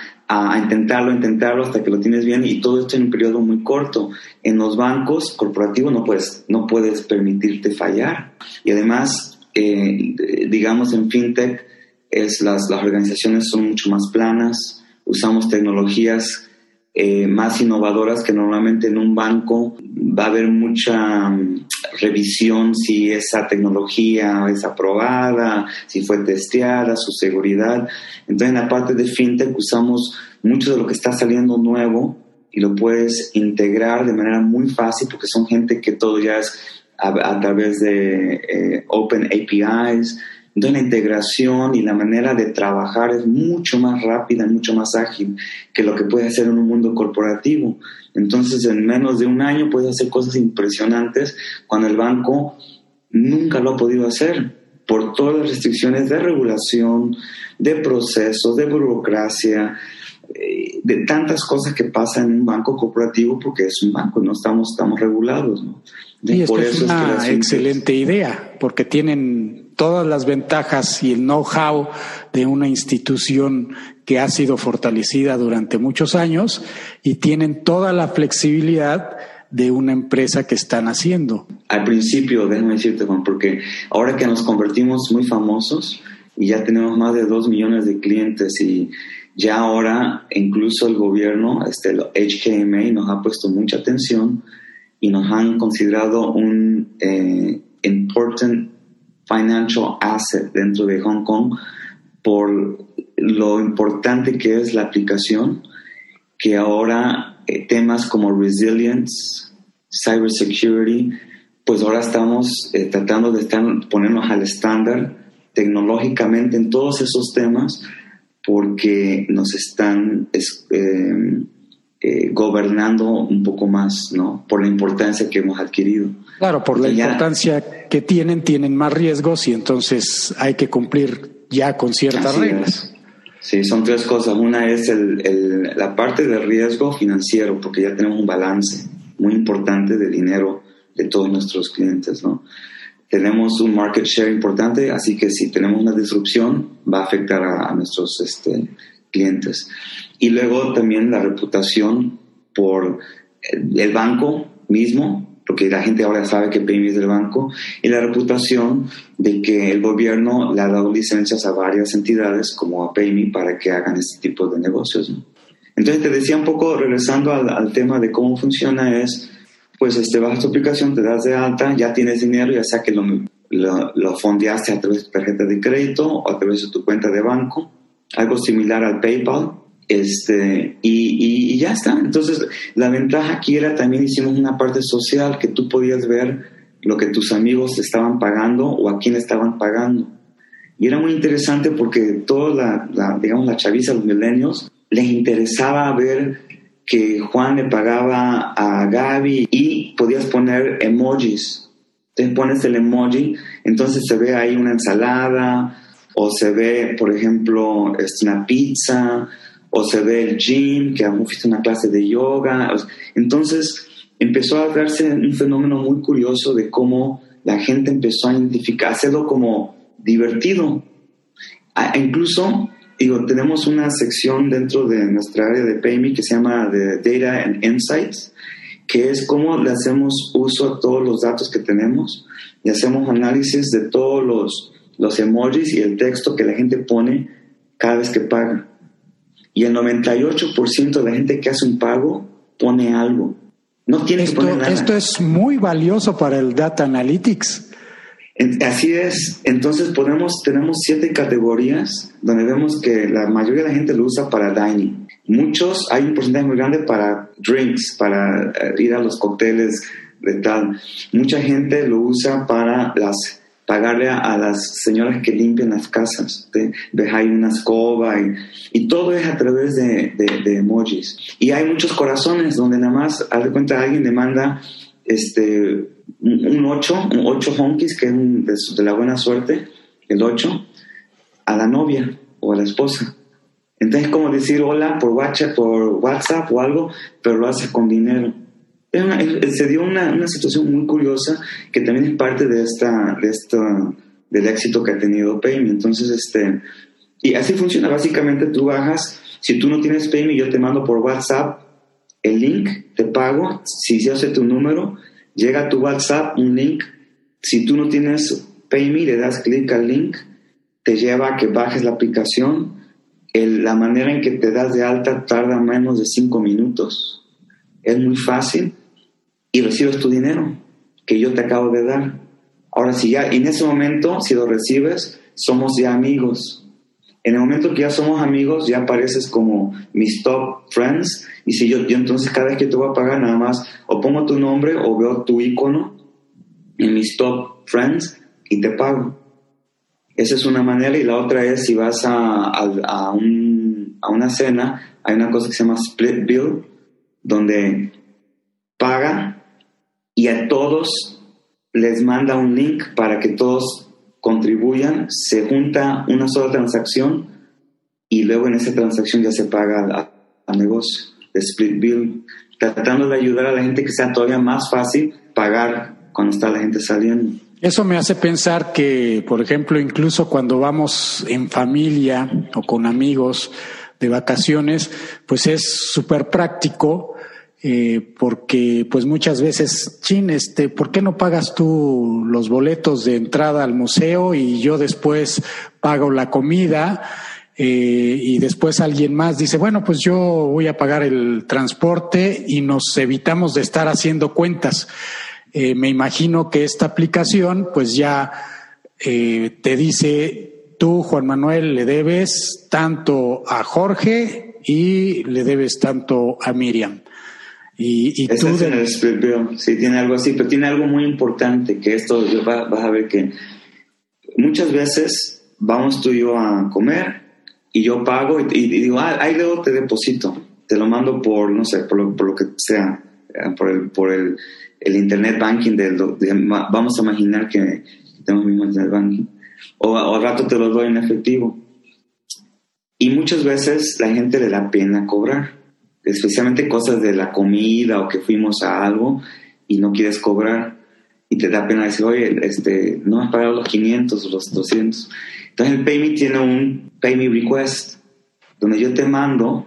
intentarlo, intentarlo hasta que lo tienes bien y todo esto en un periodo muy corto. En los bancos corporativos no puedes, no puedes permitirte fallar. Y además, digamos en fintech, es las, las organizaciones son mucho más planas, usamos tecnologías eh, más innovadoras que normalmente en un banco va a haber mucha mm, revisión si esa tecnología es aprobada, si fue testeada, su seguridad. Entonces en la parte de fintech usamos mucho de lo que está saliendo nuevo y lo puedes integrar de manera muy fácil porque son gente que todo ya es a, través de eh, Open APIs, entonces la integración y la manera de trabajar es mucho más rápida, mucho más ágil que lo que puede hacer en un mundo corporativo. Entonces en menos de un año puedes hacer cosas impresionantes cuando el banco nunca lo ha podido hacer por todas las restricciones de regulación, de procesos, de burocracia, eh, de tantas cosas que pasan en un banco corporativo porque es un banco, no estamos, estamos regulados. ¿no? Y por eso es una excelente idea, porque tienen todas las ventajas y el know-how de una institución que ha sido fortalecida durante muchos años y tienen toda la flexibilidad de una empresa que están haciendo. Al principio, déjame decirte, Juan, porque ahora que nos convertimos muy famosos y ya tenemos más de dos millones de clientes y ya ahora incluso el gobierno, este, el HKMA, nos ha puesto mucha atención y nos han considerado un eh, important financial asset dentro de Hong Kong por lo importante que es la aplicación, que ahora eh, temas como resilience, cybersecurity, pues ahora estamos eh, tratando de estar, ponernos al estándar tecnológicamente en todos esos temas porque nos están eh, eh, gobernando un poco más, ¿no? Por la importancia que hemos adquirido. Claro, por la importancia que tienen, tienen más riesgos y entonces hay que cumplir ya con ciertas reglas. Sí, son tres cosas. Una es el, la parte de riesgo financiero, porque ya tenemos un balance muy importante de dinero de todos nuestros clientes, ¿no? Tenemos un market share importante, así que si tenemos una disrupción va a afectar a, a nuestros este, clientes. Y luego también la reputación por el banco mismo, porque la gente ahora sabe que PayMe es del banco, y la reputación de que el gobierno le ha dado licencias a varias entidades como a PayMe para que hagan este tipo de negocios. Entonces te decía un poco, regresando al, tema de cómo funciona, es, pues este, bajas tu aplicación, te das de alta, ya tienes dinero, ya sea que lo, lo, lo fondeaste a través de tarjeta de crédito o a través de tu cuenta de banco, algo similar al PayPal, este, y, y, ya está. Entonces, la ventaja aquí era también hicimos una parte social que tú podías ver lo que tus amigos estaban pagando o a quién estaban pagando. Y era muy interesante porque toda la, digamos, la chaviza, los milenios, les interesaba ver que Juan le pagaba a Gaby y podías poner emojis. Entonces pones el emoji, entonces se ve ahí una ensalada o se ve, por ejemplo, este, una pizza o se ve el gym, que hemos visto una clase de yoga. Entonces, empezó a darse un fenómeno muy curioso de cómo la gente empezó a identificar, hacerlo como divertido. incluso, digo, tenemos una sección dentro de nuestra área de PayMe que se llama de Data and Insights, que es cómo le hacemos uso a todos los datos que tenemos y hacemos análisis de todos los, los emojis y el texto que la gente pone cada vez que paga. Y el 98% de la gente que hace un pago pone algo. No tiene esto, que poner nada. Esto es muy valioso para el Data Analytics. Así es. Entonces podemos, tenemos siete categorías donde vemos que la mayoría de la gente lo usa para dining. Muchos, hay un porcentaje muy grande para drinks, para eh, ir a los cócteles de tal. Mucha gente lo usa para las pagarle a, las señoras que limpian las casas. Ves ahí una escoba y, todo es a través de, emojis. Y hay muchos corazones donde nada más, haz de cuenta, alguien le manda este, un 8, un 8 honkies, que es de, la buena suerte, el 8, a la novia o a la esposa. Entonces, como decir hola por WhatsApp, por WhatsApp o algo, pero lo hace con dinero se dio una, una, situación muy curiosa que también es parte de esta, de esta, del éxito que ha tenido Payme. Entonces, este, y así funciona. Básicamente tú bajas, si tú no tienes Payme, yo te mando por WhatsApp el link, te pago, si yo sé tu número, llega a tu WhatsApp un link. Si tú no tienes Payme, le das clic al link, te lleva a que bajes la aplicación. El, la manera en que te das de alta tarda menos de cinco minutos. Es muy fácil y recibes tu dinero que yo te acabo de dar. Ahora, si ya en ese momento, si lo recibes, somos ya amigos. En el momento que ya somos amigos, ya apareces como mis top friends. Y si yo, yo entonces cada vez que te voy a pagar, nada más o pongo tu nombre o veo tu icono en mis top friends y te pago. Esa es una manera. Y la otra es si vas a, a, un, a una cena, hay una cosa que se llama split bill, donde paga y a todos les manda un link para que todos contribuyan, se junta una sola transacción y luego en esa transacción ya se paga al, negocio de split bill, tratando de ayudar a la gente que sea todavía más fácil pagar cuando está la gente saliendo. Eso me hace pensar que, por ejemplo, incluso cuando vamos en familia o con amigos de vacaciones, pues es súper práctico eh, porque pues muchas veces, chin, este, ¿por qué no pagas tú los boletos de entrada al museo y yo después pago la comida? Eh, y después alguien más dice, bueno, pues yo voy a pagar el transporte y nos evitamos de estar haciendo cuentas. Eh, me imagino que esta aplicación pues ya te dice, tú, Juan Manuel, le debes tanto a Jorge y le debes tanto a Miriam. Y, tú sí, tiene algo así, pero tiene algo muy importante, que esto vas, a ver que muchas veces vamos tú y yo a comer y yo pago y, digo, ah, ahí luego te deposito, te lo mando por, no sé, por lo, que sea, eh, por el, por el, el internet banking, del, vamos a imaginar que tenemos mismo internet banking, o, o al rato te lo doy en efectivo. Y muchas veces la gente le da pena cobrar especialmente cosas de la comida o que fuimos a algo y no quieres cobrar y te da pena decir, oye, este, no has pagado los 500 o los 200. Entonces el PayMe tiene un PayMe Request, donde yo te mando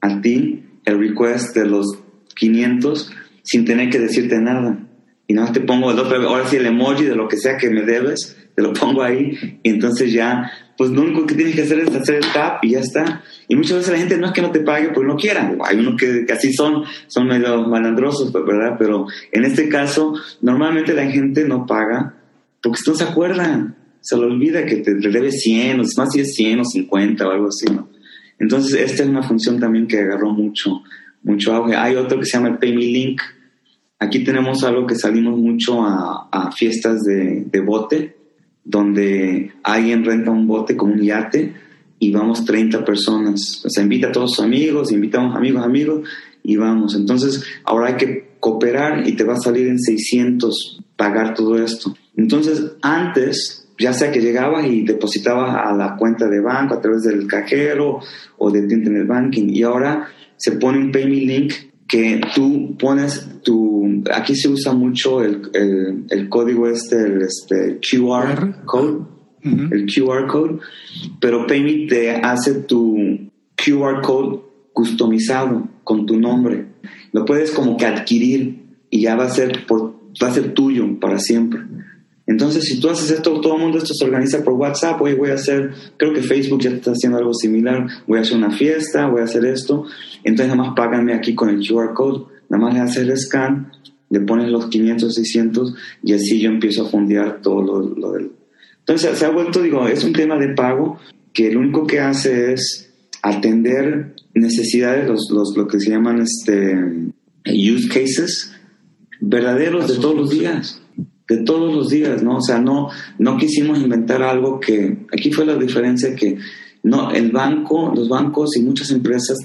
a ti el request de los 500 sin tener que decirte nada. Y nada te pongo el otro, ahora sí el emoji de lo que sea que me debes, te lo pongo ahí y entonces ya pues lo único que tienes que hacer es hacer el tap y ya está. Y muchas veces la gente no es que no te pague porque no quieran. Hay unos que, así son, son medio malandrosos, pues, ¿verdad? Pero en este caso, normalmente la gente no paga porque no se acuerdan. Se le olvida que te, debe 100, o más si es 100 o 50 o algo así, ¿no? Entonces, esta es una función también que agarró mucho, mucho auge. Hay otro que se llama el Pay Link. Aquí tenemos algo que salimos mucho a, a fiestas de, de bote donde alguien renta un bote como un yate y vamos 30 personas. O sea, invita a todos sus amigos, invitamos amigos, amigos y vamos. Entonces, ahora hay que cooperar y te va a salir en 600 pagar todo esto. Entonces, antes, ya sea que llegabas y depositabas a la cuenta de banco a través del cajero o de internet banking y ahora se pone un pay link que tú pones tu, aquí se usa mucho el, el, código este, el este QR code, el QR code, pero PayMe te hace tu QR code customizado con tu nombre. Lo puedes como que adquirir y ya va a ser, por, va a ser tuyo para siempre. Entonces, si tú haces esto, todo el mundo esto se organiza por WhatsApp, hoy voy a hacer, creo que Facebook ya está haciendo algo similar, voy a hacer una fiesta, voy a hacer esto, entonces nada más págame aquí con el QR code, nada más le haces el scan, le pones los 500, 600 y así yo empiezo a fondear todo lo, del... Entonces se ha vuelto, digo, es un tema de pago que lo único que hace es atender necesidades, los, los, lo que se llaman este, use cases verdaderos de todos los días de todos los días, ¿no? O sea, no, no quisimos inventar algo que, aquí fue la diferencia que no, el banco, los bancos y muchas empresas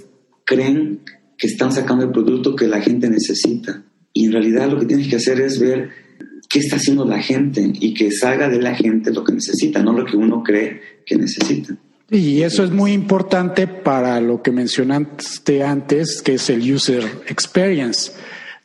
creen que están sacando el producto que la gente necesita. Y en realidad lo que tienes que hacer es ver qué está haciendo la gente y que salga de la gente lo que necesita, no lo que uno cree que necesita. Y eso es muy importante para lo que mencionaste antes, que es el user experience.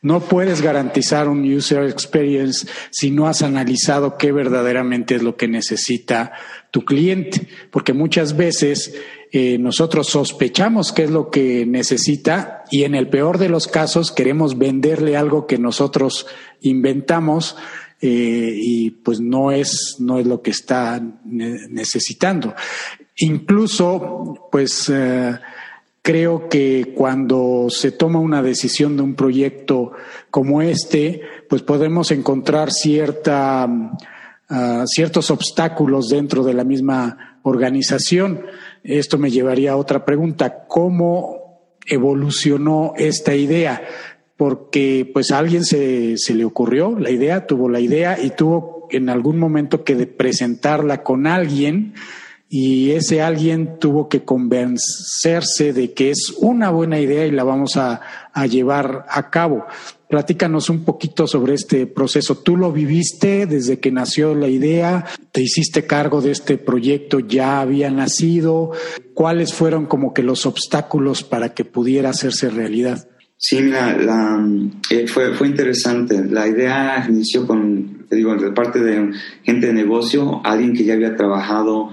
No puedes garantizar un user experience si no has analizado qué verdaderamente es lo que necesita tu cliente, porque muchas veces eh, nosotros sospechamos qué es lo que necesita y en el peor de los casos queremos venderle algo que nosotros inventamos eh, y pues no es, no es lo que está necesitando. Incluso, pues, eh, Creo que cuando se toma una decisión de un proyecto como este, pues podemos encontrar cierta, ah, ciertos obstáculos dentro de la misma organización. Esto me llevaría a otra pregunta. ¿Cómo evolucionó esta idea? Porque pues a alguien se, se le ocurrió la idea, tuvo la idea y tuvo en algún momento que presentarla con alguien y ese alguien tuvo que convencerse de que es una buena idea y la vamos a, llevar a cabo. Platícanos un poquito sobre este proceso. ¿Tú lo viviste desde que nació la idea? ¿Te hiciste cargo de este proyecto? ¿Ya había nacido? ¿Cuáles fueron como que los obstáculos para que pudiera hacerse realidad? Sí, mira, eh, fue, fue interesante. La idea inició con, te digo, de parte de gente de negocio, alguien que ya había trabajado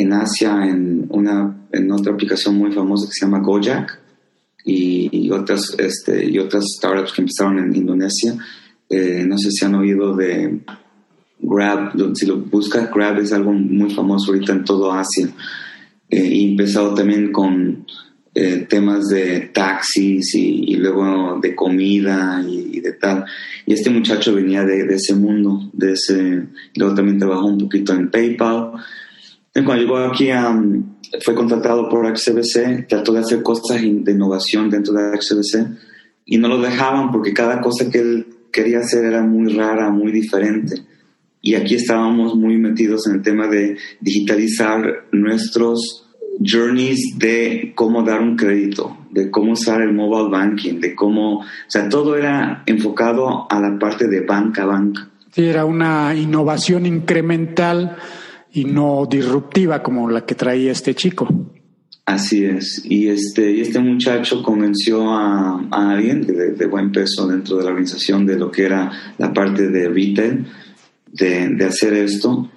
en Asia en, una, en otra aplicación muy famosa que se llama Gojek y, otras, este, y otras startups que empezaron en Indonesia. Eh, no sé si han oído de Grab, si lo buscas, Grab es algo muy famoso ahorita en todo Asia. Eh, y empezado también con eh, temas de taxis y, luego de comida y, de tal. Y este muchacho venía de, de, ese mundo, de ese, luego también trabajó un poquito en PayPal cuando llegó aquí, fue contratado por HCBC, trató de hacer cosas de innovación dentro de HCBC y no lo dejaban porque cada cosa que él quería hacer era muy rara, muy diferente. Y aquí estábamos muy metidos en el tema de digitalizar nuestros journeys de cómo dar un crédito, de cómo usar el mobile banking, de cómo, o sea, todo era enfocado a la parte de banca a banca. Sí, era una innovación incremental y no disruptiva como la que traía este chico. Así es. Y este, y este muchacho convenció a, alguien de, buen peso dentro de la organización de lo que era la parte de retail, de, hacer esto.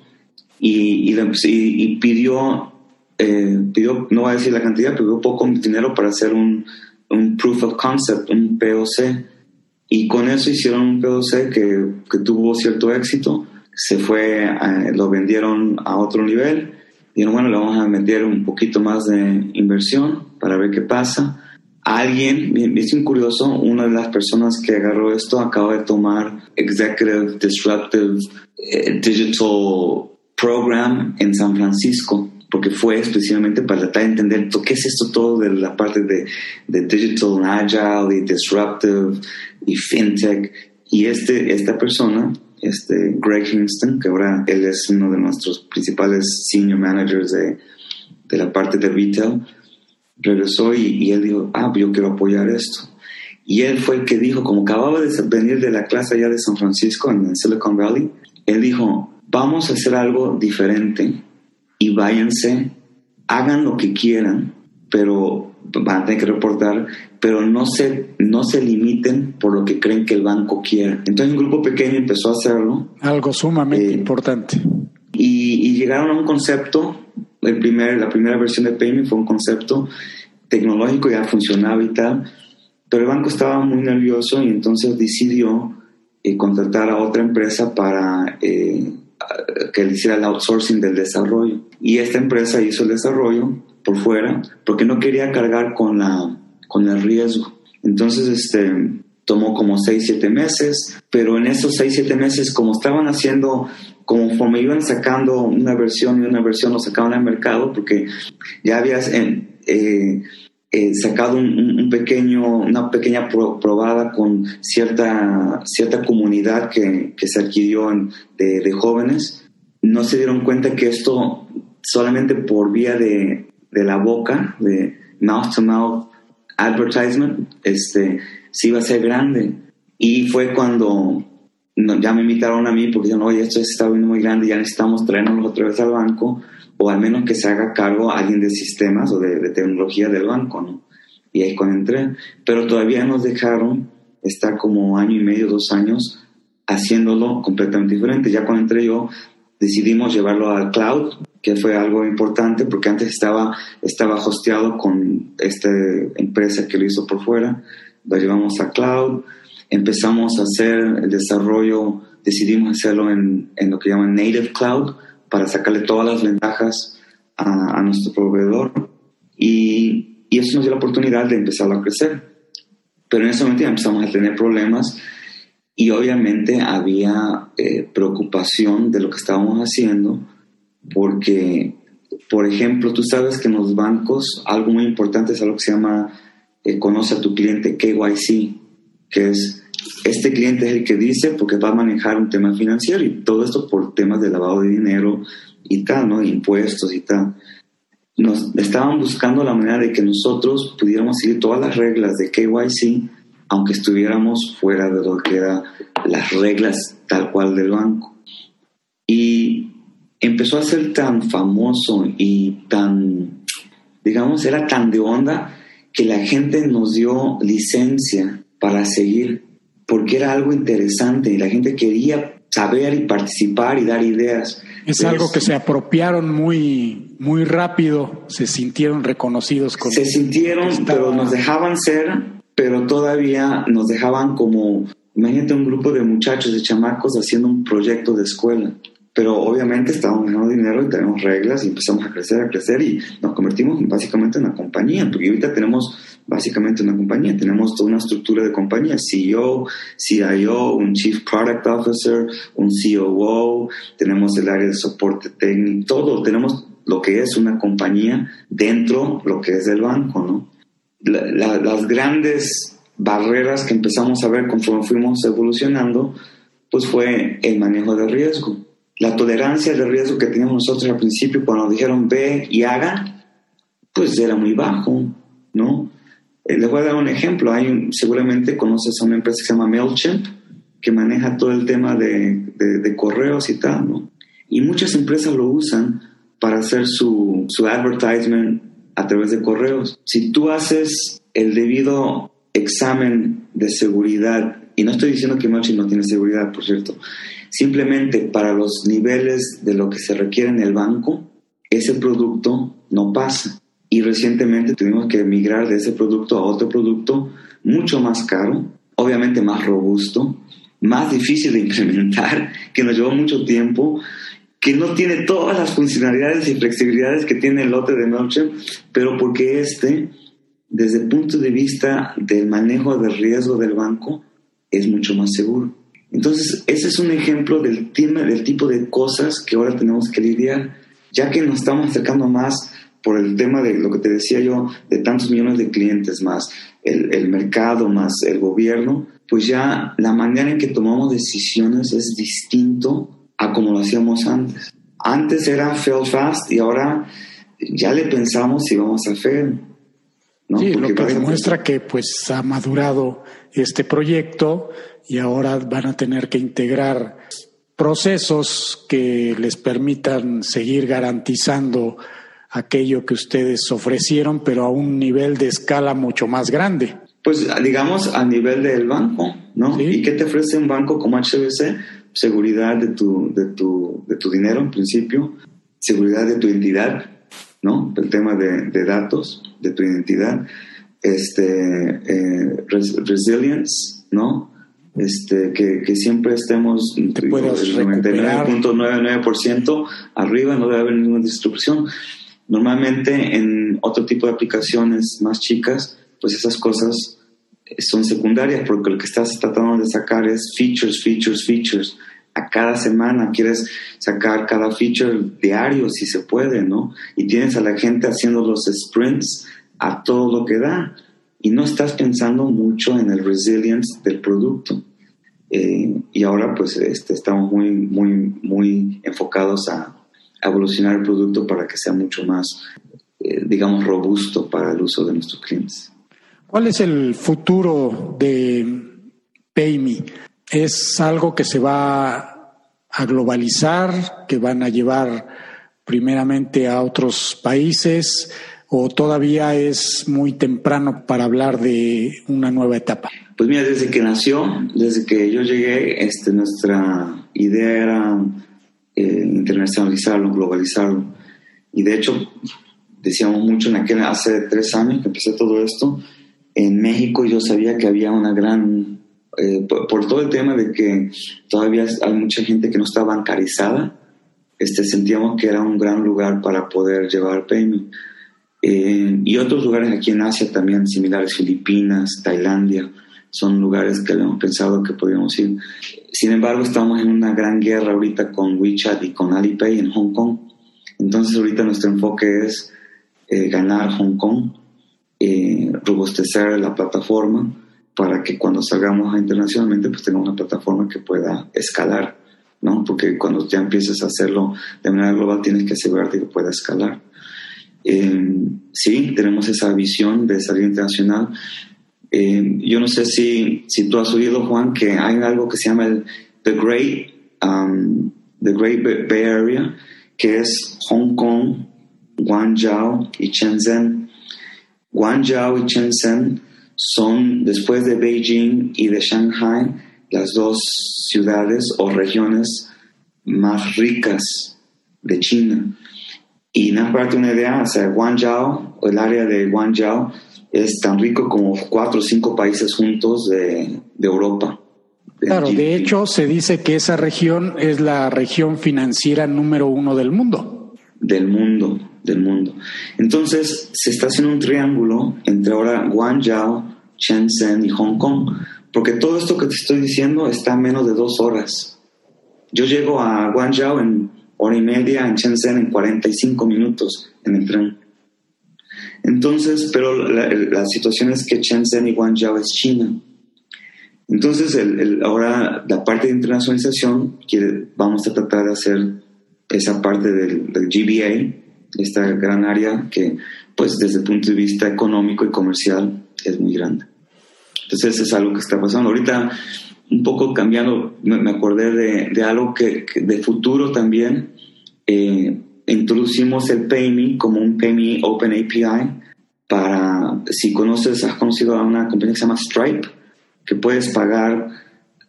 Y, y, pidió, eh, pidió, no voy a decir la cantidad, pidió poco dinero para hacer un, un proof of concept, un POC. Y con eso hicieron un POC que, que tuvo cierto éxito se fue, eh, lo vendieron a otro nivel. y bueno, le vamos a meter un poquito más de inversión para ver qué pasa. Alguien, es un curioso, una de las personas que agarró esto acaba de tomar Executive Disruptive eh, Digital Program en San Francisco, porque fue especialmente para tratar de entender qué es esto todo de la parte de, de Digital Agile y Disruptive y FinTech. Y este, esta persona este Greg Hingston, que ahora él es uno de nuestros principales senior managers de, de la parte de retail, regresó y, él dijo, ah, yo quiero apoyar esto. Y él fue el que dijo, como acababa de venir de la clase allá de San Francisco, en Silicon Valley, él dijo, vamos a hacer algo diferente y váyanse, hagan lo que quieran, pero van a tener que reportar, pero no se, no se limiten por lo que creen que el banco quiera. Entonces un grupo pequeño empezó a hacerlo. Algo sumamente eh, importante. Y, y, llegaron a un concepto, el primer, la primera versión de Payment fue un concepto tecnológico, ya funcionaba y tal, pero el banco estaba muy nervioso y entonces decidió eh, contratar a otra empresa para eh, que le hiciera el outsourcing del desarrollo. Y esta empresa hizo el desarrollo por fuera porque no quería cargar con, la, con el riesgo. Entonces, este, tomó como 6, 7 meses, pero en esos 6, 7 meses, como estaban haciendo, conforme iban sacando una versión y una versión, lo sacaban al mercado, porque ya habías eh, eh, sacado un, pequeño, una pequeña probada con cierta, cierta comunidad que, que se adquirió de, de jóvenes, no se dieron cuenta que esto solamente por vía de, de la boca, de mouth to mouth advertisement, este, sí iba a ser grande. Y fue cuando ya me invitaron a mí porque dijeron, oye, esto está muy grande, ya necesitamos traernos otra vez al banco, o al menos que se haga cargo alguien de sistemas o de, tecnología del banco, ¿no? Y ahí cuando entré. Pero todavía nos dejaron estar como año y medio, dos años, haciéndolo completamente diferente. Ya cuando entré yo, decidimos llevarlo al cloud, que fue algo importante porque antes estaba, estaba hosteado con esta empresa que lo hizo por fuera, lo llevamos a cloud, empezamos a hacer el desarrollo, decidimos hacerlo en, en lo que llaman native cloud para sacarle todas las ventajas a, nuestro proveedor y, y, eso nos dio la oportunidad de empezar a crecer. Pero en ese momento empezamos a tener problemas y obviamente había eh, preocupación de lo que estábamos haciendo porque, por ejemplo, tú sabes que en los bancos algo muy importante es algo que se llama eh, conoce a tu cliente KYC, que es este cliente es el que dice porque va a manejar un tema financiero y todo esto por temas de lavado de dinero y tal, ¿no? Impuestos y tal. Nos estaban buscando la manera de que nosotros pudiéramos seguir todas las reglas de KYC, aunque estuviéramos fuera de lo que eran las reglas tal cual del banco. Y empezó a ser tan famoso y tan, digamos, era tan de onda que la gente nos dio licencia para seguir, porque era algo interesante y la gente quería saber y participar y dar ideas. Es algo que se apropiaron muy, muy rápido, se sintieron reconocidos. Con se sintieron, pero nos dejaban ser, pero todavía nos dejaban como, imagínate un grupo de muchachos, de chamacos haciendo un proyecto de escuela pero obviamente estábamos ganando dinero y tenemos reglas y empezamos a crecer, a crecer y nos convertimos básicamente en una compañía, porque ahorita tenemos básicamente una compañía, tenemos toda una estructura de compañía, CEO, CIO, un Chief Product Officer, un COO, tenemos el área de soporte técnico, todo, tenemos lo que es una compañía dentro lo que es el banco, ¿no? las grandes barreras que empezamos a ver conforme fuimos evolucionando, pues fue el manejo de riesgo la tolerancia de riesgo que teníamos nosotros al principio cuando nos dijeron ve y haga, pues era muy bajo, ¿no? Eh, les voy a dar un ejemplo. Hay seguramente conoces a una empresa que se llama MailChimp, que maneja todo el tema de, de, correos y tal, ¿no? Y muchas empresas lo usan para hacer su, su advertisement a través de correos. Si tú haces el debido examen de seguridad, y no estoy diciendo que MailChimp no tiene seguridad, por cierto, Simplemente para los niveles de lo que se requiere en el banco, ese producto no pasa. Y recientemente tuvimos que migrar de ese producto a otro producto mucho más caro, obviamente más robusto, más difícil de implementar, que nos llevó mucho tiempo, que no tiene todas las funcionalidades y flexibilidades que tiene el lote de noche, pero porque este, desde el punto de vista del manejo del riesgo del banco, es mucho más seguro. Entonces, ese es un ejemplo del, del tipo de cosas que ahora tenemos que lidiar, ya que nos estamos acercando más por el tema de lo que te decía yo, de tantos millones de clientes más el, el mercado, más el gobierno, pues ya la manera en que tomamos decisiones es distinto a como lo hacíamos antes. Antes era fail fast y ahora ya le pensamos si vamos a fail. ¿No? Sí, lo que demuestra que pues ha madurado este proyecto y ahora van a tener que integrar procesos que les permitan seguir garantizando aquello que ustedes ofrecieron, pero a un nivel de escala mucho más grande. Pues digamos a nivel del banco, ¿no? ¿Y qué te ofrece un banco como HBC? Seguridad de tu, de tu, de tu dinero en principio, seguridad de tu identidad, ¿no? El tema de, de datos, de tu identidad, este, eh, resilience, ¿no? Este, que, que siempre estemos en 99.99% arriba, no debe haber ninguna distribución. Normalmente en otro tipo de aplicaciones más chicas, pues esas cosas son secundarias porque lo que estás tratando de sacar es features, features, features. A cada semana quieres sacar cada feature diario si se puede, ¿no? Y tienes a la gente haciendo los sprints a todo lo que da y no estás pensando mucho en el resilience del producto. Eh, y ahora pues este, estamos muy, muy, muy enfocados a, evolucionar el producto para que sea mucho más, eh, digamos, robusto para el uso de nuestros clientes. ¿Cuál es el futuro de PayMe? ¿Es algo que se va a globalizar, que van a llevar primeramente a otros países o todavía es muy temprano para hablar de una nueva etapa? Pues mira, desde que nació, desde que yo llegué, este, nuestra idea era eh, internacionalizarlo, globalizarlo. Y de hecho, decíamos mucho en aquel, hace tres años que empecé todo esto, en México yo sabía que había una gran, eh, por, todo el tema de que todavía hay mucha gente que no está bancarizada, este, sentíamos que era un gran lugar para poder llevar payment. Eh, y otros lugares aquí en Asia también similares, Filipinas, Tailandia, son lugares que habíamos pensado que podíamos ir. Sin embargo, estamos en una gran guerra ahorita con WeChat y con Alipay en Hong Kong. Entonces ahorita nuestro enfoque es eh, ganar Hong Kong eh, robustecer la plataforma para que cuando salgamos internacionalmente pues tengamos una plataforma que pueda escalar, ¿no? Porque cuando ya empieces a hacerlo de manera global tienes que asegurarte que pueda escalar. Eh, sí, tenemos esa visión de salir internacional. Eh, yo no sé si, si tú has oído, Juan, que hay algo que se llama el The Great, um, The Great Bay Area, que es Hong Kong, Guangzhou y Shenzhen Guangzhou y Shenzhen son, después de Beijing y de Shanghai, las dos ciudades o regiones más ricas de China. Y nada para una idea, o sea, Guangzhou, el área de Guangzhou, es tan rico como cuatro o cinco países juntos de, de Europa. Claro, de hecho se dice que esa región es la región financiera número uno del mundo. Del mundo del mundo. Entonces se está haciendo un triángulo entre ahora Guangzhou, Shenzhen y Hong Kong, porque todo esto que te estoy diciendo está a menos de dos horas. Yo llego a Guangzhou en hora y media, en Shenzhen en 45 minutos en el tren. Entonces, pero la, situación es que Shenzhen y Guangzhou es China. Entonces, el, ahora la parte de internacionalización, quiere, vamos a tratar de hacer esa parte del, del GBA, esta gran área que, pues desde el punto de vista económico y comercial, es muy grande. Entonces, eso es algo que está pasando. Ahorita, un poco cambiando, me, acordé de, de, algo que, de futuro también. Eh, introducimos el PayMe como un PayMe Open API para, si conoces, has conocido a una compañía que se llama Stripe, que puedes pagar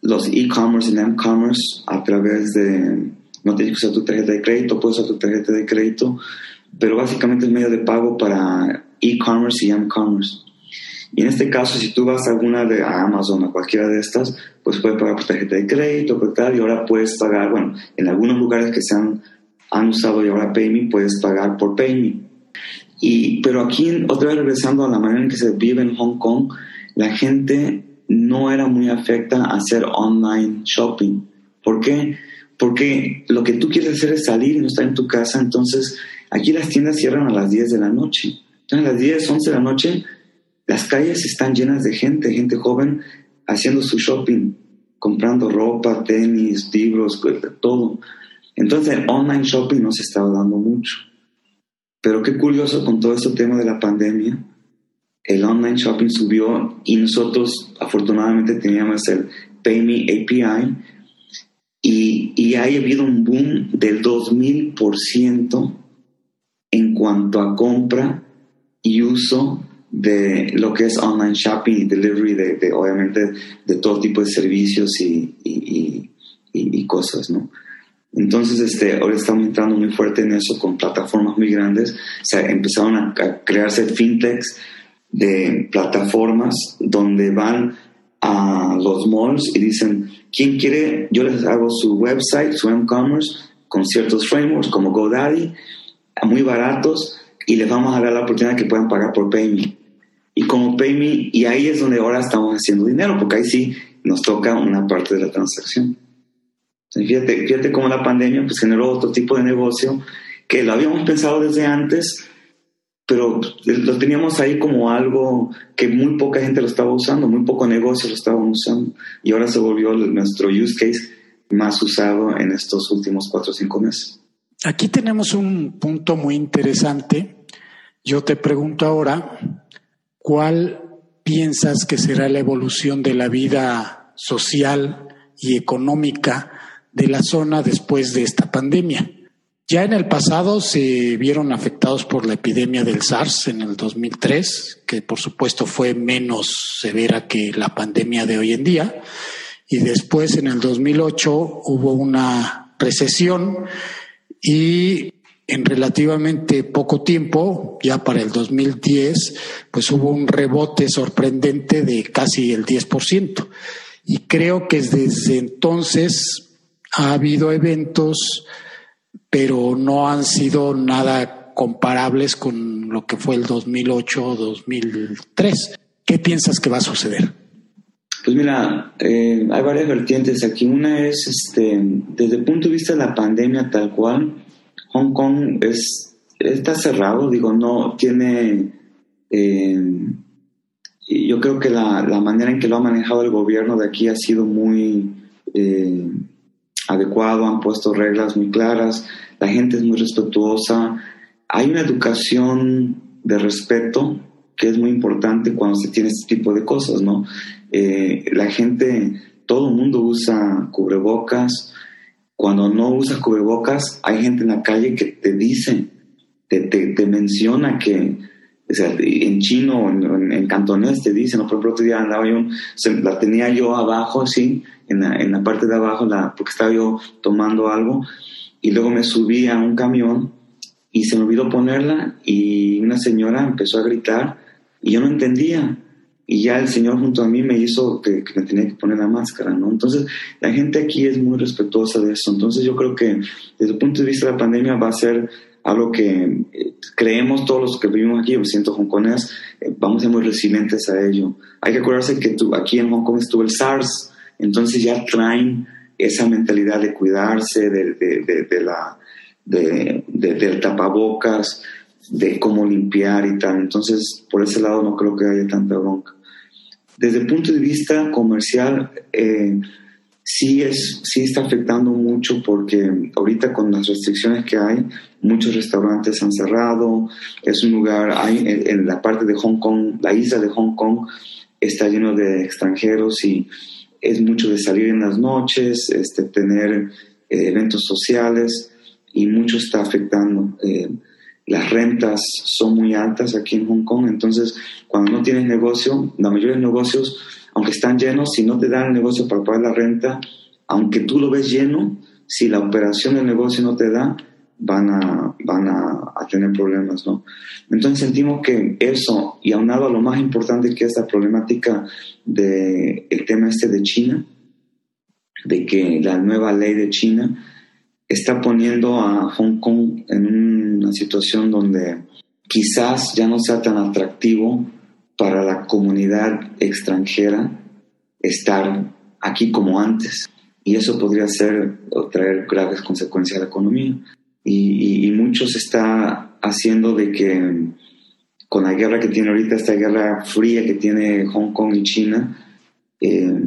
los e-commerce y m-commerce a través de, no tienes que usar tu tarjeta de crédito, puedes usar tu tarjeta de crédito pero básicamente es medio de pago para e-commerce y m-commerce. Y en este caso, si tú vas a alguna de Amazon o cualquiera de estas, pues puedes pagar por tarjeta de crédito, por tal, y ahora puedes pagar, bueno, en algunos lugares que se han, han usado y ahora PayMe, puedes pagar por PayMe. Y, pero aquí, otra vez regresando a la manera en que se vive en Hong Kong, la gente no era muy afecta a hacer online shopping. ¿Por qué? Porque lo que tú quieres hacer es salir y no estar en tu casa, entonces Aquí las tiendas cierran a las 10 de la noche. Entonces a las 10, 11 de la noche, las calles están llenas de gente, gente joven haciendo su shopping, comprando ropa, tenis, libros, todo. Entonces el online shopping no se estaba dando mucho. Pero qué curioso con todo este tema de la pandemia, el online shopping subió y nosotros afortunadamente teníamos el PayMe API y, y ha habido un boom del 2000% en cuanto a compra y uso de lo que es online shopping y delivery de, obviamente de todo tipo de servicios y, y, y, cosas, ¿no? Entonces, este, ahora estamos entrando muy fuerte en eso con plataformas muy grandes. O sea, empezaron a, a crearse fintechs de plataformas donde van a los malls y dicen, ¿quién quiere? Yo les hago su website, su e-commerce, con ciertos frameworks como GoDaddy, muy baratos, y les vamos a dar la oportunidad que puedan pagar por PayMe. Y como PayMe, y ahí es donde ahora estamos haciendo dinero, porque ahí sí nos toca una parte de la transacción. Fíjate, fíjate cómo la pandemia pues, generó otro tipo de negocio que lo habíamos pensado desde antes, pero lo teníamos ahí como algo que muy poca gente lo estaba usando, muy poco negocio lo estaban usando, y ahora se volvió nuestro use case más usado en estos últimos cuatro o cinco meses. Aquí tenemos un punto muy interesante. Yo te pregunto ahora, ¿cuál piensas que será la evolución de la vida social y económica de la zona después de esta pandemia? Ya en el pasado se vieron afectados por la epidemia del SARS en el 2003, que por supuesto fue menos severa que la pandemia de hoy en día. Y después en el 2008 hubo una recesión y en relativamente poco tiempo, ya para el 2010, pues hubo un rebote sorprendente de casi el 10%. Y creo que desde entonces ha habido eventos pero no han sido nada comparables con lo que fue el 2008 o 2003. ¿Qué piensas que va a suceder? Pues mira, eh, hay varias vertientes aquí. Una es, este, desde el punto de vista de la pandemia tal cual, Hong Kong es, está cerrado, digo, no tiene... Eh, yo creo que la, manera en que lo ha manejado el gobierno de aquí ha sido muy eh, adecuado, han puesto reglas muy claras la gente es muy respetuosa, hay una educación de respeto que es muy importante cuando se tiene este tipo de cosas, ¿no? Eh, la gente, todo el mundo usa cubrebocas, cuando no usas cubrebocas, hay gente en la calle que te dice, te, te, menciona que, o sea, en chino o en, cantonés te dicen, ¿no? por ejemplo, otro día andaba yo, la tenía yo abajo, así, en la, en la parte de abajo, la, porque estaba yo tomando algo, y luego me subí a un camión y se me olvidó ponerla y una señora empezó a gritar y yo no entendía. Y ya el señor junto a mí me hizo que, me tenía que poner la máscara, ¿no? Entonces, la gente aquí es muy respetuosa de eso. Entonces, yo creo que desde el punto de vista de la pandemia va a ser algo que eh, creemos todos los que vivimos aquí, me siento hongkonés, eh, vamos a ser muy resilientes a ello. Hay que acordarse que aquí en Hong Kong estuvo el SARS, entonces ya traen esa mentalidad de cuidarse, de, de, la, del tapabocas, de cómo limpiar y tal. Entonces, por ese lado no creo que haya tanta bronca. Desde el punto de vista comercial, eh, sí, es, sí está afectando mucho porque ahorita con las restricciones que hay, muchos restaurantes han cerrado, es un lugar, hay en, en la parte de Hong Kong, la isla de Hong Kong está lleno de extranjeros y es mucho de salir en las noches, este, tener eh, eventos sociales y mucho está afectando. Eh, las rentas son muy altas aquí en Hong Kong, entonces cuando no tienes negocio, la mayoría de negocios, aunque están llenos, si no te dan el negocio para pagar la renta, aunque tú lo ves lleno, si la operación del negocio no te da, van a, van a, tener problemas, ¿no? Entonces sentimos que eso, y aunado a lo más importante que es la problemática del el tema este de China, de que la nueva ley de China está poniendo a Hong Kong en una situación donde quizás ya no sea tan atractivo para la comunidad extranjera estar aquí como antes. Y eso podría ser o traer graves consecuencias a la economía y, mucho se está haciendo de que con la guerra que tiene ahorita, esta guerra fría que tiene Hong Kong y China, eh,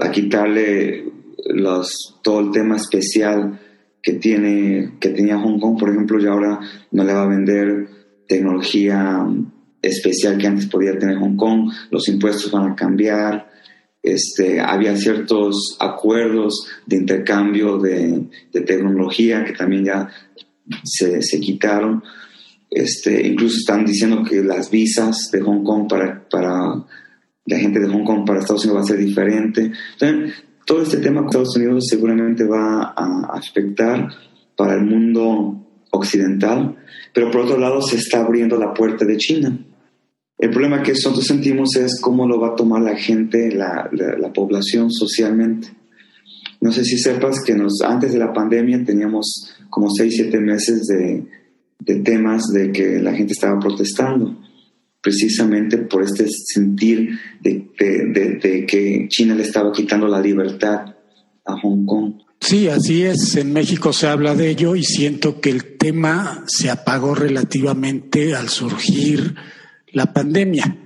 a quitarle los, todo el tema especial que, tiene, que tenía Hong Kong, por ejemplo, y ahora no le va a vender tecnología especial que antes podía tener Hong Kong, los impuestos van a cambiar, este, había ciertos acuerdos de intercambio de, tecnología que también ya se, se quitaron. Este, incluso están diciendo que las visas de Hong Kong para, para la gente de Hong Kong para Estados Unidos va a ser diferente. Todo este tema con Estados Unidos seguramente va a afectar para el mundo occidental, pero por otro lado se está abriendo la puerta de China. El problema que nosotros sentimos es cómo lo va a tomar la gente, la, la, población socialmente. No sé si sepas que nos, antes de la pandemia teníamos como 6, 7 meses de, de temas de que la gente estaba protestando, precisamente por este sentir de, de, que China le estaba quitando la libertad a Hong Kong. Sí, así es. En México se habla de ello y siento que el tema se apagó relativamente al surgir la pandemia.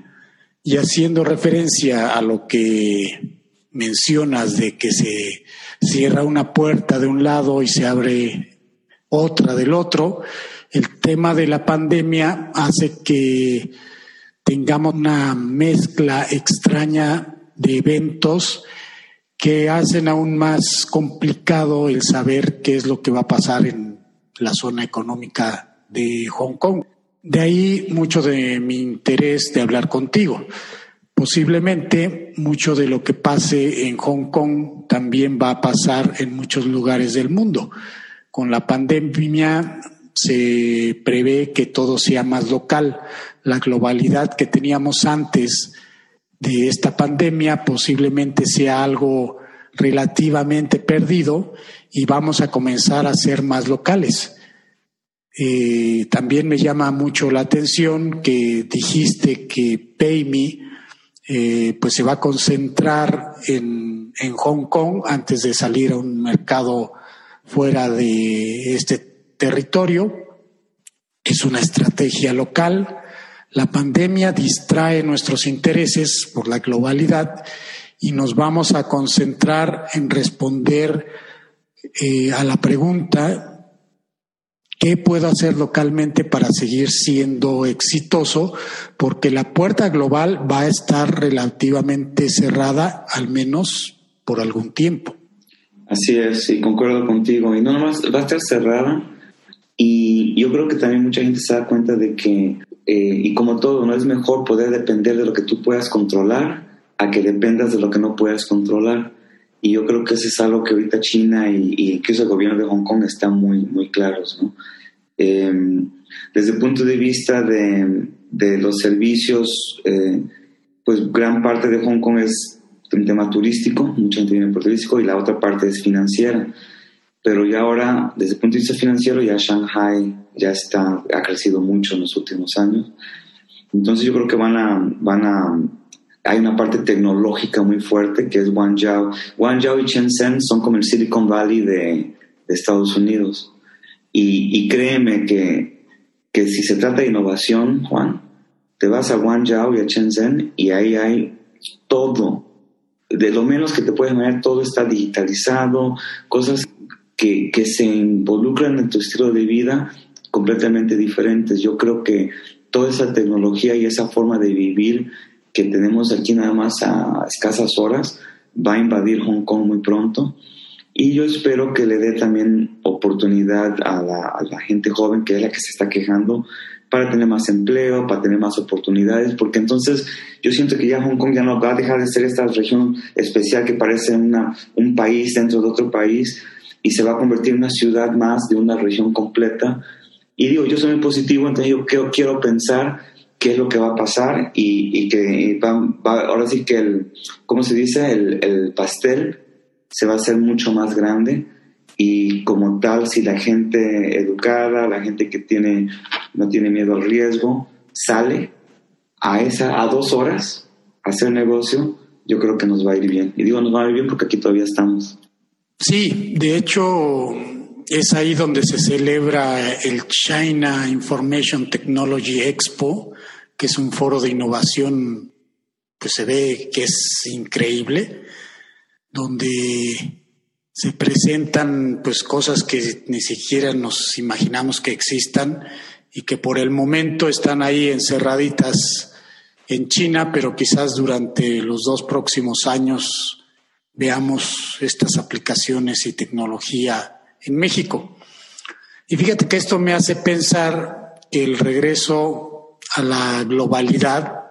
Y haciendo referencia a lo que mencionas de que se cierra una puerta de un lado y se abre otra del otro, el tema de la pandemia hace que tengamos una mezcla extraña de eventos que hacen aún más complicado el saber qué es lo que va a pasar en la zona económica de Hong Kong. De ahí mucho de mi interés de hablar contigo. Posiblemente mucho de lo que pase en Hong Kong también va a pasar en muchos lugares del mundo. Con la pandemia se prevé que todo sea más local. La globalidad que teníamos antes de esta pandemia posiblemente sea algo relativamente perdido y vamos a comenzar a ser más locales. Eh, también me llama mucho la atención que dijiste que PayMe eh, pues se va a concentrar en, en, Hong Kong antes de salir a un mercado fuera de este territorio. Es una estrategia local. La pandemia distrae nuestros intereses por la globalidad y nos vamos a concentrar en responder eh, a la pregunta ¿Qué puedo hacer localmente para seguir siendo exitoso? Porque la puerta global va a estar relativamente cerrada, al menos por algún tiempo. Así es, y concuerdo contigo. Y no nomás va a estar cerrada. Y yo creo que también mucha gente se da cuenta de que, eh, y como todo, no es mejor poder depender de lo que tú puedas controlar a que dependas de lo que no puedas controlar. Y yo creo que eso es algo que ahorita China y, y incluso el gobierno de Hong Kong están muy, muy claros. ¿no? Em, desde el punto de vista de, de los servicios, eh, pues gran parte de Hong Kong es un tema turístico, mucha gente viene por turístico, y la otra parte es financiera. Pero ya ahora, desde el punto de vista financiero, ya Shanghai ya está, ha crecido mucho en los últimos años. Entonces yo creo que van a, van a hay una parte tecnológica muy fuerte que es Guangzhou. Guangzhou y Shenzhen son como el Silicon Valley de, Estados Unidos. Y, créeme que, que, si se trata de innovación, Juan, te vas a Guangzhou y a Shenzhen y ahí hay todo. De lo menos que te puedes imaginar, todo está digitalizado, cosas que, que se involucran en tu estilo de vida completamente diferentes. Yo creo que toda esa tecnología y esa forma de vivir que tenemos aquí nada más a escasas horas, va a invadir Hong Kong muy pronto. Y yo espero que le dé también oportunidad a la, gente joven, que es la que se está quejando, para tener más empleo, para tener más oportunidades, porque entonces yo siento que ya Hong Kong ya no va a dejar de ser esta región especial que parece una, un país dentro de otro país y se va a convertir en una ciudad más de una región completa. Y digo, yo soy muy positivo, entonces yo quiero, quiero pensar qué es lo que va a pasar y, que va, ahora sí que el, ¿cómo se dice? El, pastel se va a hacer mucho más grande y como tal, si la gente educada, la gente que tiene, no tiene miedo al riesgo, sale a, esa, a dos horas a hacer negocio, yo creo que nos va a ir bien. Y digo nos va a ir bien porque aquí todavía estamos. Sí, de hecho, es ahí donde se celebra el China Information Technology Expo, que es un foro de innovación, pues se ve que es increíble, donde se presentan pues cosas que ni siquiera nos imaginamos que existan y que por el momento están ahí encerraditas en China, pero quizás durante los dos próximos años veamos estas aplicaciones y tecnología en México. Y fíjate que esto me hace pensar que el regreso a la globalidad,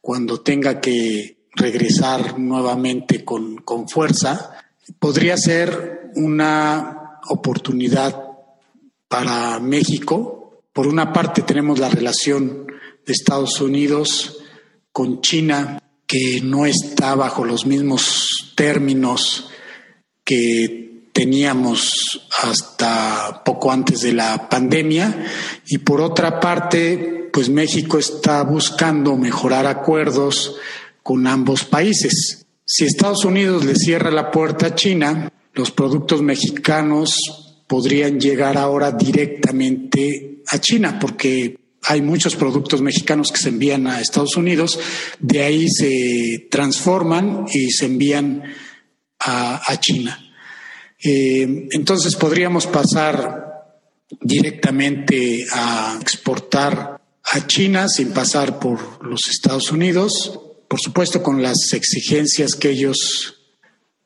cuando tenga que regresar nuevamente con, con fuerza, podría ser una oportunidad para México. Por una parte tenemos la relación de Estados Unidos con China, que no está bajo los mismos términos que teníamos hasta poco antes de la pandemia. Y por otra parte, pues México está buscando mejorar acuerdos con ambos países. Si Estados Unidos le cierra la puerta a China, los productos mexicanos podrían llegar ahora directamente a China, porque hay muchos productos mexicanos que se envían a Estados Unidos, de ahí se transforman y se envían a, China. Eh, entonces podríamos pasar directamente a exportar a China sin pasar por los Estados Unidos por supuesto con las exigencias que ellos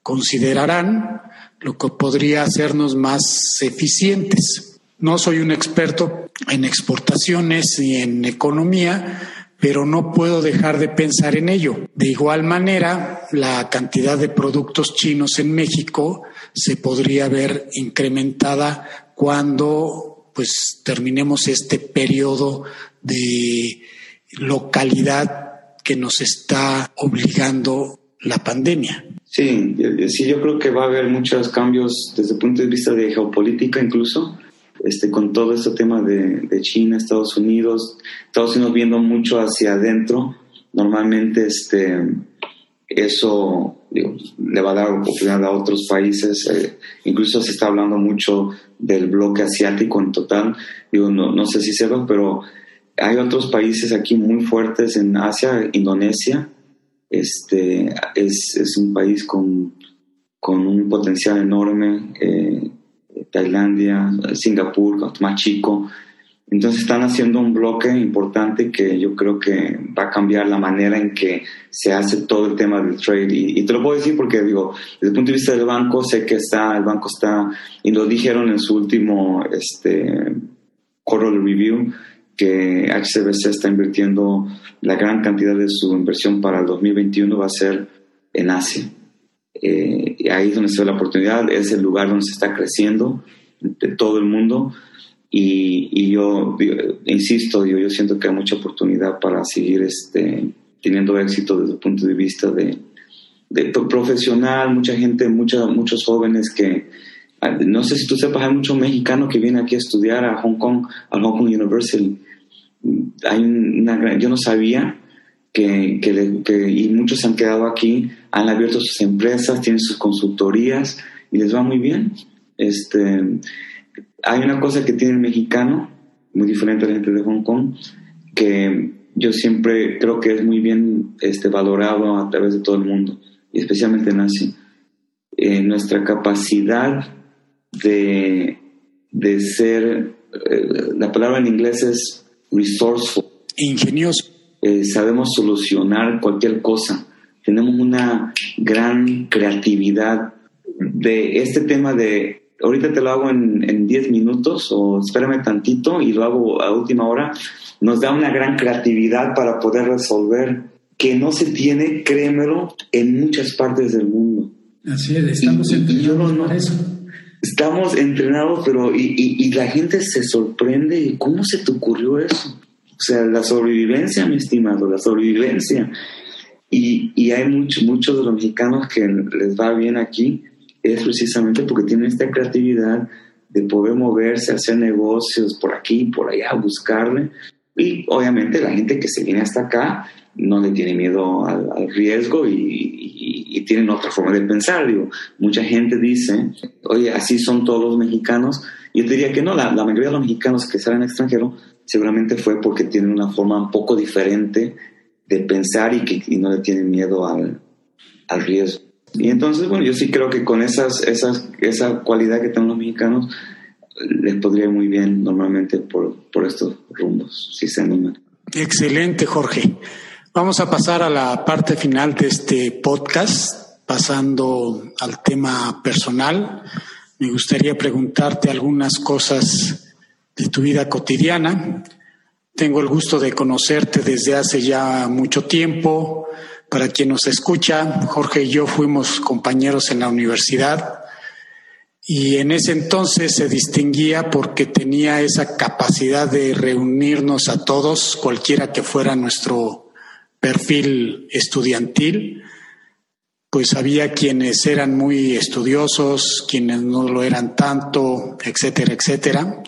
considerarán, lo que podría hacernos más eficientes. No soy un experto en exportaciones y en economía, pero no puedo dejar de pensar en ello. De igual manera, la cantidad de productos chinos en México se podría ver incrementada cuando pues terminemos este periodo de localidad que nos está obligando la pandemia. Sí, sí, yo creo que va a haber muchos cambios desde el punto de vista de geopolítica incluso, este, con todo este tema de, China, Estados Unidos, Estados Unidos viendo mucho hacia adentro, normalmente este, eso le va a dar oportunidad a otros países, eh, incluso se está hablando mucho del bloque asiático en total, digo, no, no sé si sepan, pero hay otros países aquí muy fuertes en Asia, Indonesia, este, es, un país con, con, un potencial enorme, eh, Tailandia, Singapur, más chico. Entonces están haciendo un bloque importante que yo creo que va a cambiar la manera en que se hace todo el tema del trade. Y, te lo puedo decir porque digo, desde el punto de vista del banco, sé que está, el banco está, y lo dijeron en su último este, quarterly review, que HCBC está invirtiendo la gran cantidad de su inversión para el 2021 va a ser en Asia. Eh, y ahí es donde se ve la oportunidad, es el lugar donde se está creciendo de todo el mundo. Y, yo, insisto, yo, yo siento que hay mucha oportunidad para seguir este, teniendo éxito desde el punto de vista de, de profesional, mucha gente, mucha, muchos jóvenes que, no sé si tú sepas, hay muchos mexicanos que vienen aquí a estudiar a Hong Kong, a Hong Kong University hay una yo no sabía que, que, y muchos se han quedado aquí, han abierto sus empresas, tienen sus consultorías y les va muy bien. Este, hay una cosa que tiene el mexicano, muy diferente a la gente de Hong Kong, que yo siempre creo que es muy bien este, valorado a través de todo el mundo, y especialmente en Asia. Eh, nuestra capacidad de, de ser, eh, la palabra en inglés es resourceful. Ingenioso. Eh, sabemos solucionar cualquier cosa. Tenemos una gran creatividad de este tema de, ahorita te lo hago en 10 minutos o espérame tantito y lo hago a última hora, nos da una gran creatividad para poder resolver que no se tiene, créemelo, en muchas partes del mundo. Así es, estamos entrenados no, eso. Estamos entrenados, pero y, y, la gente se sorprende. ¿Cómo se te ocurrió eso? O sea, la sobrevivencia, mi estimado, la sobrevivencia. Y, y hay muchos muchos de los mexicanos que les va bien aquí, es precisamente porque tienen esta creatividad de poder moverse, hacer negocios por aquí, por allá, buscarle. Y obviamente la gente que se viene hasta acá no le tiene miedo al, riesgo y, y, tienen otra forma de pensar. Digo, mucha gente dice, oye, así son todos los mexicanos. Yo diría que no, la, la mayoría de los mexicanos que salen extranjero seguramente fue porque tienen una forma un poco diferente de pensar y que no le tienen miedo al, al, riesgo. Y entonces, bueno, yo sí creo que con esas, esas, esa cualidad que tienen los mexicanos, les podría ir muy bien normalmente por, por estos rumbos, si se animan. Excelente, Jorge. Vamos a pasar a la parte final de este podcast, pasando al tema personal. Me gustaría preguntarte algunas cosas de tu vida cotidiana. Tengo el gusto de conocerte desde hace ya mucho tiempo. Para quien nos escucha, Jorge y yo fuimos compañeros en la universidad y en ese entonces se distinguía porque tenía esa capacidad de reunirnos a todos, cualquiera que fuera nuestro perfil estudiantil, pues había quienes eran muy estudiosos, quienes no lo eran tanto, etcétera, etcétera.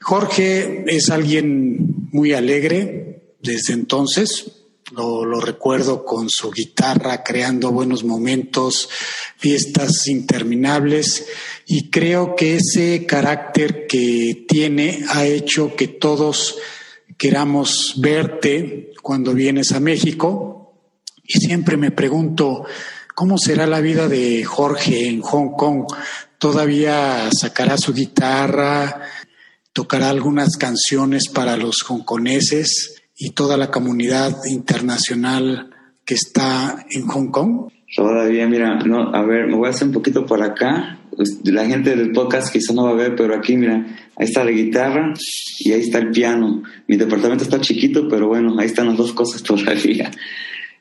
Jorge es alguien muy alegre desde entonces, lo, recuerdo con su guitarra creando buenos momentos, fiestas interminables y creo que ese carácter que tiene ha hecho que todos queramos verte cuando vienes a México y siempre me pregunto cómo será la vida de Jorge en Hong Kong. ¿Todavía sacará su guitarra? ¿Tocará algunas canciones para los hongkoneses y toda la comunidad internacional que está en Hong Kong? Todavía, mira, no, a ver, me voy a hacer un poquito por acá. Pues, la gente del podcast quizá no va a ver, pero aquí, mira, ahí está la guitarra y ahí está el piano. Mi departamento está chiquito, pero bueno, ahí están las dos cosas todavía.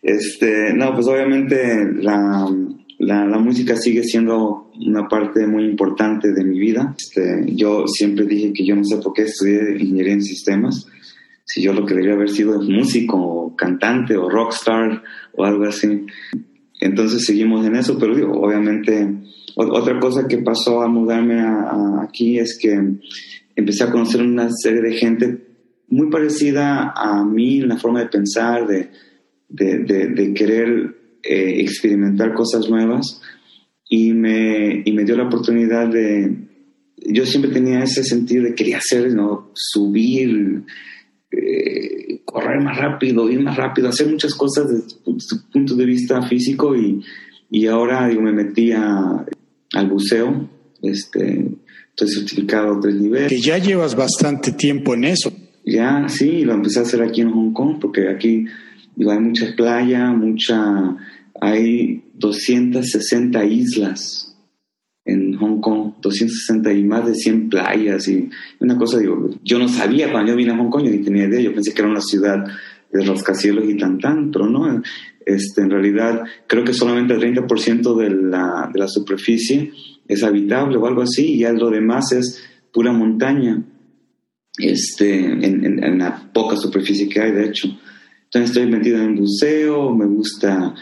Este, no, pues obviamente la, la, la, música sigue siendo una parte muy importante de mi vida. Este, yo siempre dije que yo no sé por qué estudié ingeniería en sistemas. Si yo lo que debería haber sido músico, cantante o rockstar o algo así. Entonces seguimos en eso, pero digo, obviamente otra cosa que pasó al mudarme aquí es que empecé a conocer una serie de gente muy parecida a mí en la forma de pensar, de, de, querer eh, experimentar cosas nuevas y me, y me dio la oportunidad de... Yo siempre tenía ese sentido de quería hacer, ¿no? subir, eh, correr más rápido, ir más rápido, hacer muchas cosas desde su punto de vista físico y, y ahora digo, me metí a, al buceo, este, estoy certificado tres niveles. Que ya llevas bastante tiempo en eso. Ya, sí, lo empecé a hacer aquí en Hong Kong, porque aquí digo, hay mucha playa, mucha, hay 260 islas en Hong Kong, 260 y más de 100 playas y una cosa, digo, yo no sabía cuando yo vine a Hong Kong, yo ni tenía idea, yo pensé que era una ciudad de rascacielos y tan tan, pero no, este, en realidad creo que solamente el 30% de la, de la superficie es habitable o algo así, y lo demás es pura montaña, este, en, en, la poca superficie que hay, de hecho. Entonces estoy metido en buceo, me gusta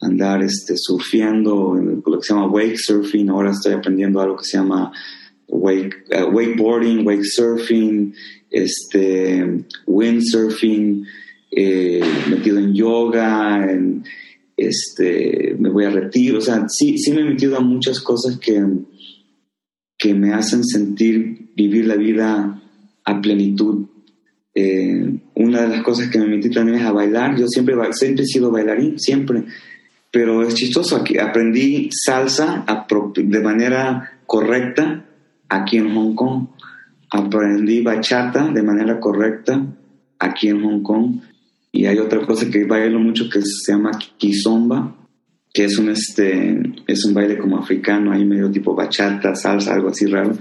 andar este, surfeando, en lo que se llama wake surfing, ahora estoy aprendiendo algo que se llama wake, uh, wakeboarding, wake surfing, este, windsurfing, eh, metido en yoga, este, me voy a retiro, o sea, sí, sí me he metido a muchas cosas que, que me hacen sentir vivir la vida a plenitud. Eh, una de las cosas que me metí también es a bailar. Yo siempre, siempre he sido bailarín, siempre. Pero es chistoso, aquí aprendí salsa de manera correcta aquí en Hong Kong. Aprendí bachata de manera correcta aquí en Hong Kong. Y hay otra cosa que bailo mucho que se llama kizomba, que es un, este, es un baile como africano, ahí medio tipo bachata, salsa, algo así raro.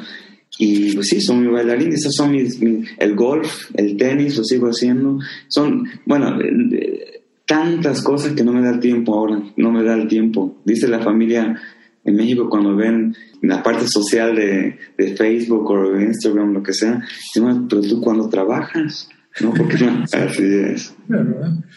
Y pues sí, son mis bailarines, esos son mis, el golf, el tenis, lo sigo haciendo. Son, bueno, eh, tantas cosas que no me da el tiempo ahora, no me da el tiempo. Dice la familia en México cuando ven la parte social de, de Facebook o de Instagram, lo que sea, dicen, pero tú cuando trabajas, ¿no? Porque así es.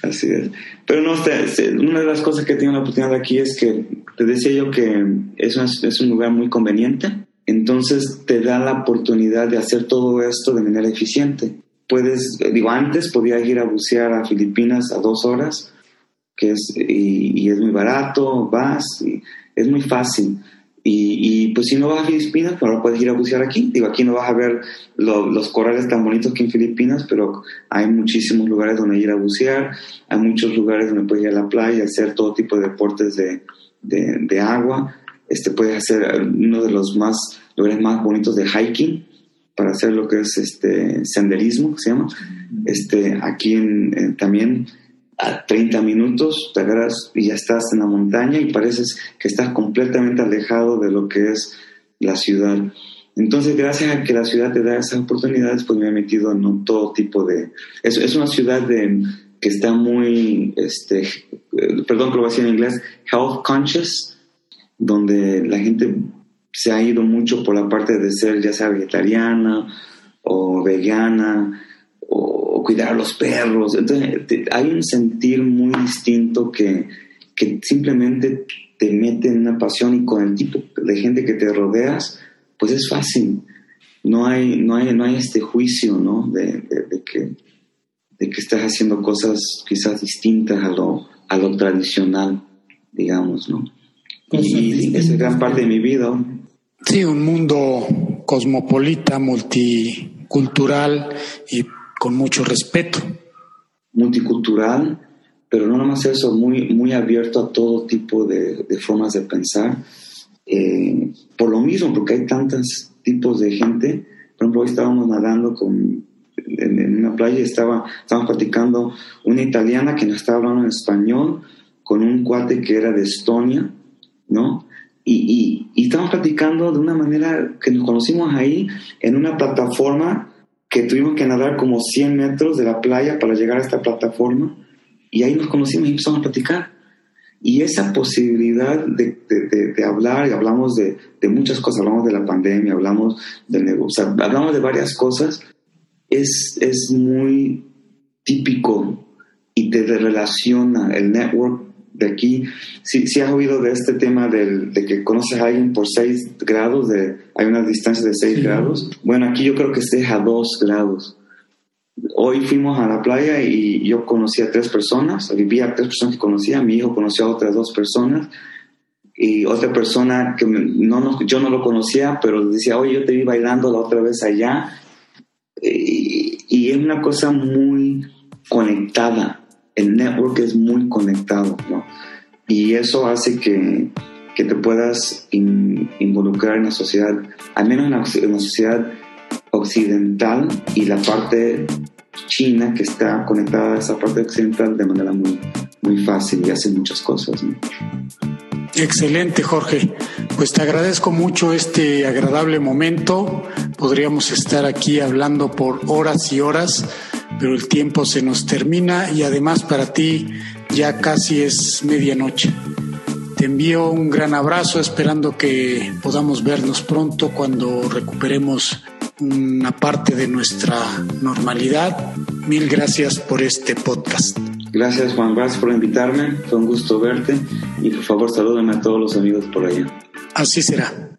Así es. Pero no, una de las cosas que tengo la oportunidad aquí es que te decía yo que es, es un lugar muy conveniente, entonces te da la oportunidad de hacer todo esto de manera eficiente. Puedes, digo, antes podía ir a bucear a Filipinas a dos horas, que es, y, y es muy barato, vas, y es muy fácil. Y, pues si no vas a Filipinas, pues ahora puedes ir a bucear aquí. Digo, aquí no vas a ver los corales tan bonitos que en Filipinas, pero hay muchísimos lugares donde ir a bucear, hay muchos lugares donde puedes ir a la playa, hacer todo tipo de deportes de, de, agua. Este, puedes hacer uno de los más lugares más bonitos de hiking para hacer lo que es este senderismo, se llama. Este, aquí en, también a 30 minutos te agarras y ya estás en la montaña y pareces que estás completamente alejado de lo que es la ciudad. Entonces, gracias a que la ciudad te da esas oportunidades, pues me he metido en todo tipo de... Es, es una ciudad de, que está muy, este, eh, perdón que lo voy a decir en inglés, health conscious, donde la gente se ha ido mucho por la parte de ser ya sea vegetariana o vegana o, cuidar a los perros. Entonces, hay un sentir muy distinto que, que simplemente te mete en una pasión y con el tipo de gente que te rodeas, pues es fácil. No hay, no hay, no hay este juicio, ¿no? De, que, de que estás haciendo cosas quizás distintas a lo, a lo tradicional, digamos, ¿no? Y es gran parte de mi vida. Sí, un mundo cosmopolita, multicultural y con mucho respeto. Multicultural, pero no nomás eso, muy, muy abierto a todo tipo de, de formas de pensar eh, por lo mismo, porque hay tantos tipos de gente. Por ejemplo, hoy estábamos nadando con, en, una playa y estaba, estábamos platicando una italiana que nos estaba hablando en español con un cuate que era de Estonia, ¿no? Y, y, y estábamos platicando de una manera que nos conocimos ahí en una plataforma que tuvimos que nadar como 100 metros de la playa para llegar a esta plataforma y ahí nos conocimos y empezamos a platicar. Y esa posibilidad de, de, hablar, y hablamos de, de, muchas cosas, hablamos de la pandemia, hablamos del negocio, hablamos de varias cosas, es, es muy típico y te relaciona el network de aquí. Si, si has oído de este tema del, de que conoces a alguien por 6 grados, de, hay una distancia de 6 grados, bueno, aquí yo creo que estés a 2 grados hoy fuimos a la playa y yo conocí a tres personas, vivía a tres personas que conocía, mi hijo conoció a otras dos personas y otra persona que no, yo no lo conocía, pero decía, oye, yo te vi bailando la otra vez allá. Y, y es una cosa muy conectada, el network es muy conectado, ¿no? Y eso hace que, que te puedas involucrar en la sociedad, al menos en la, sociedad occidental y la parte china que está conectada a esa parte occidental de manera muy, muy fácil y hace muchas cosas. Excelente, Jorge. Pues te agradezco mucho este agradable momento. Podríamos estar aquí hablando por horas y horas, pero el tiempo se nos termina y además para ti ya casi es medianoche. Te envío un gran abrazo esperando que podamos vernos pronto cuando recuperemos una parte de nuestra normalidad. Mil gracias por este podcast. Gracias Juan, gracias por invitarme, fue un gusto verte y por favor salúdame a todos los amigos por allá. Así será.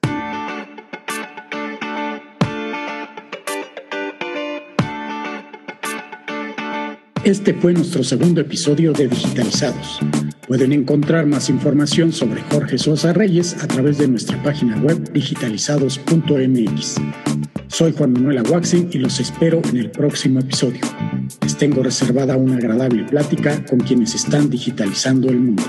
Este fue nuestro segundo episodio de Digitalizados. Pueden encontrar más información sobre Jorge Sosa Reyes a través de nuestra página web digitalizados.mx. Soy Juan Manuel Aguaxin y los espero en el próximo episodio. Les tengo reservada una agradable plática con quienes están digitalizando el mundo.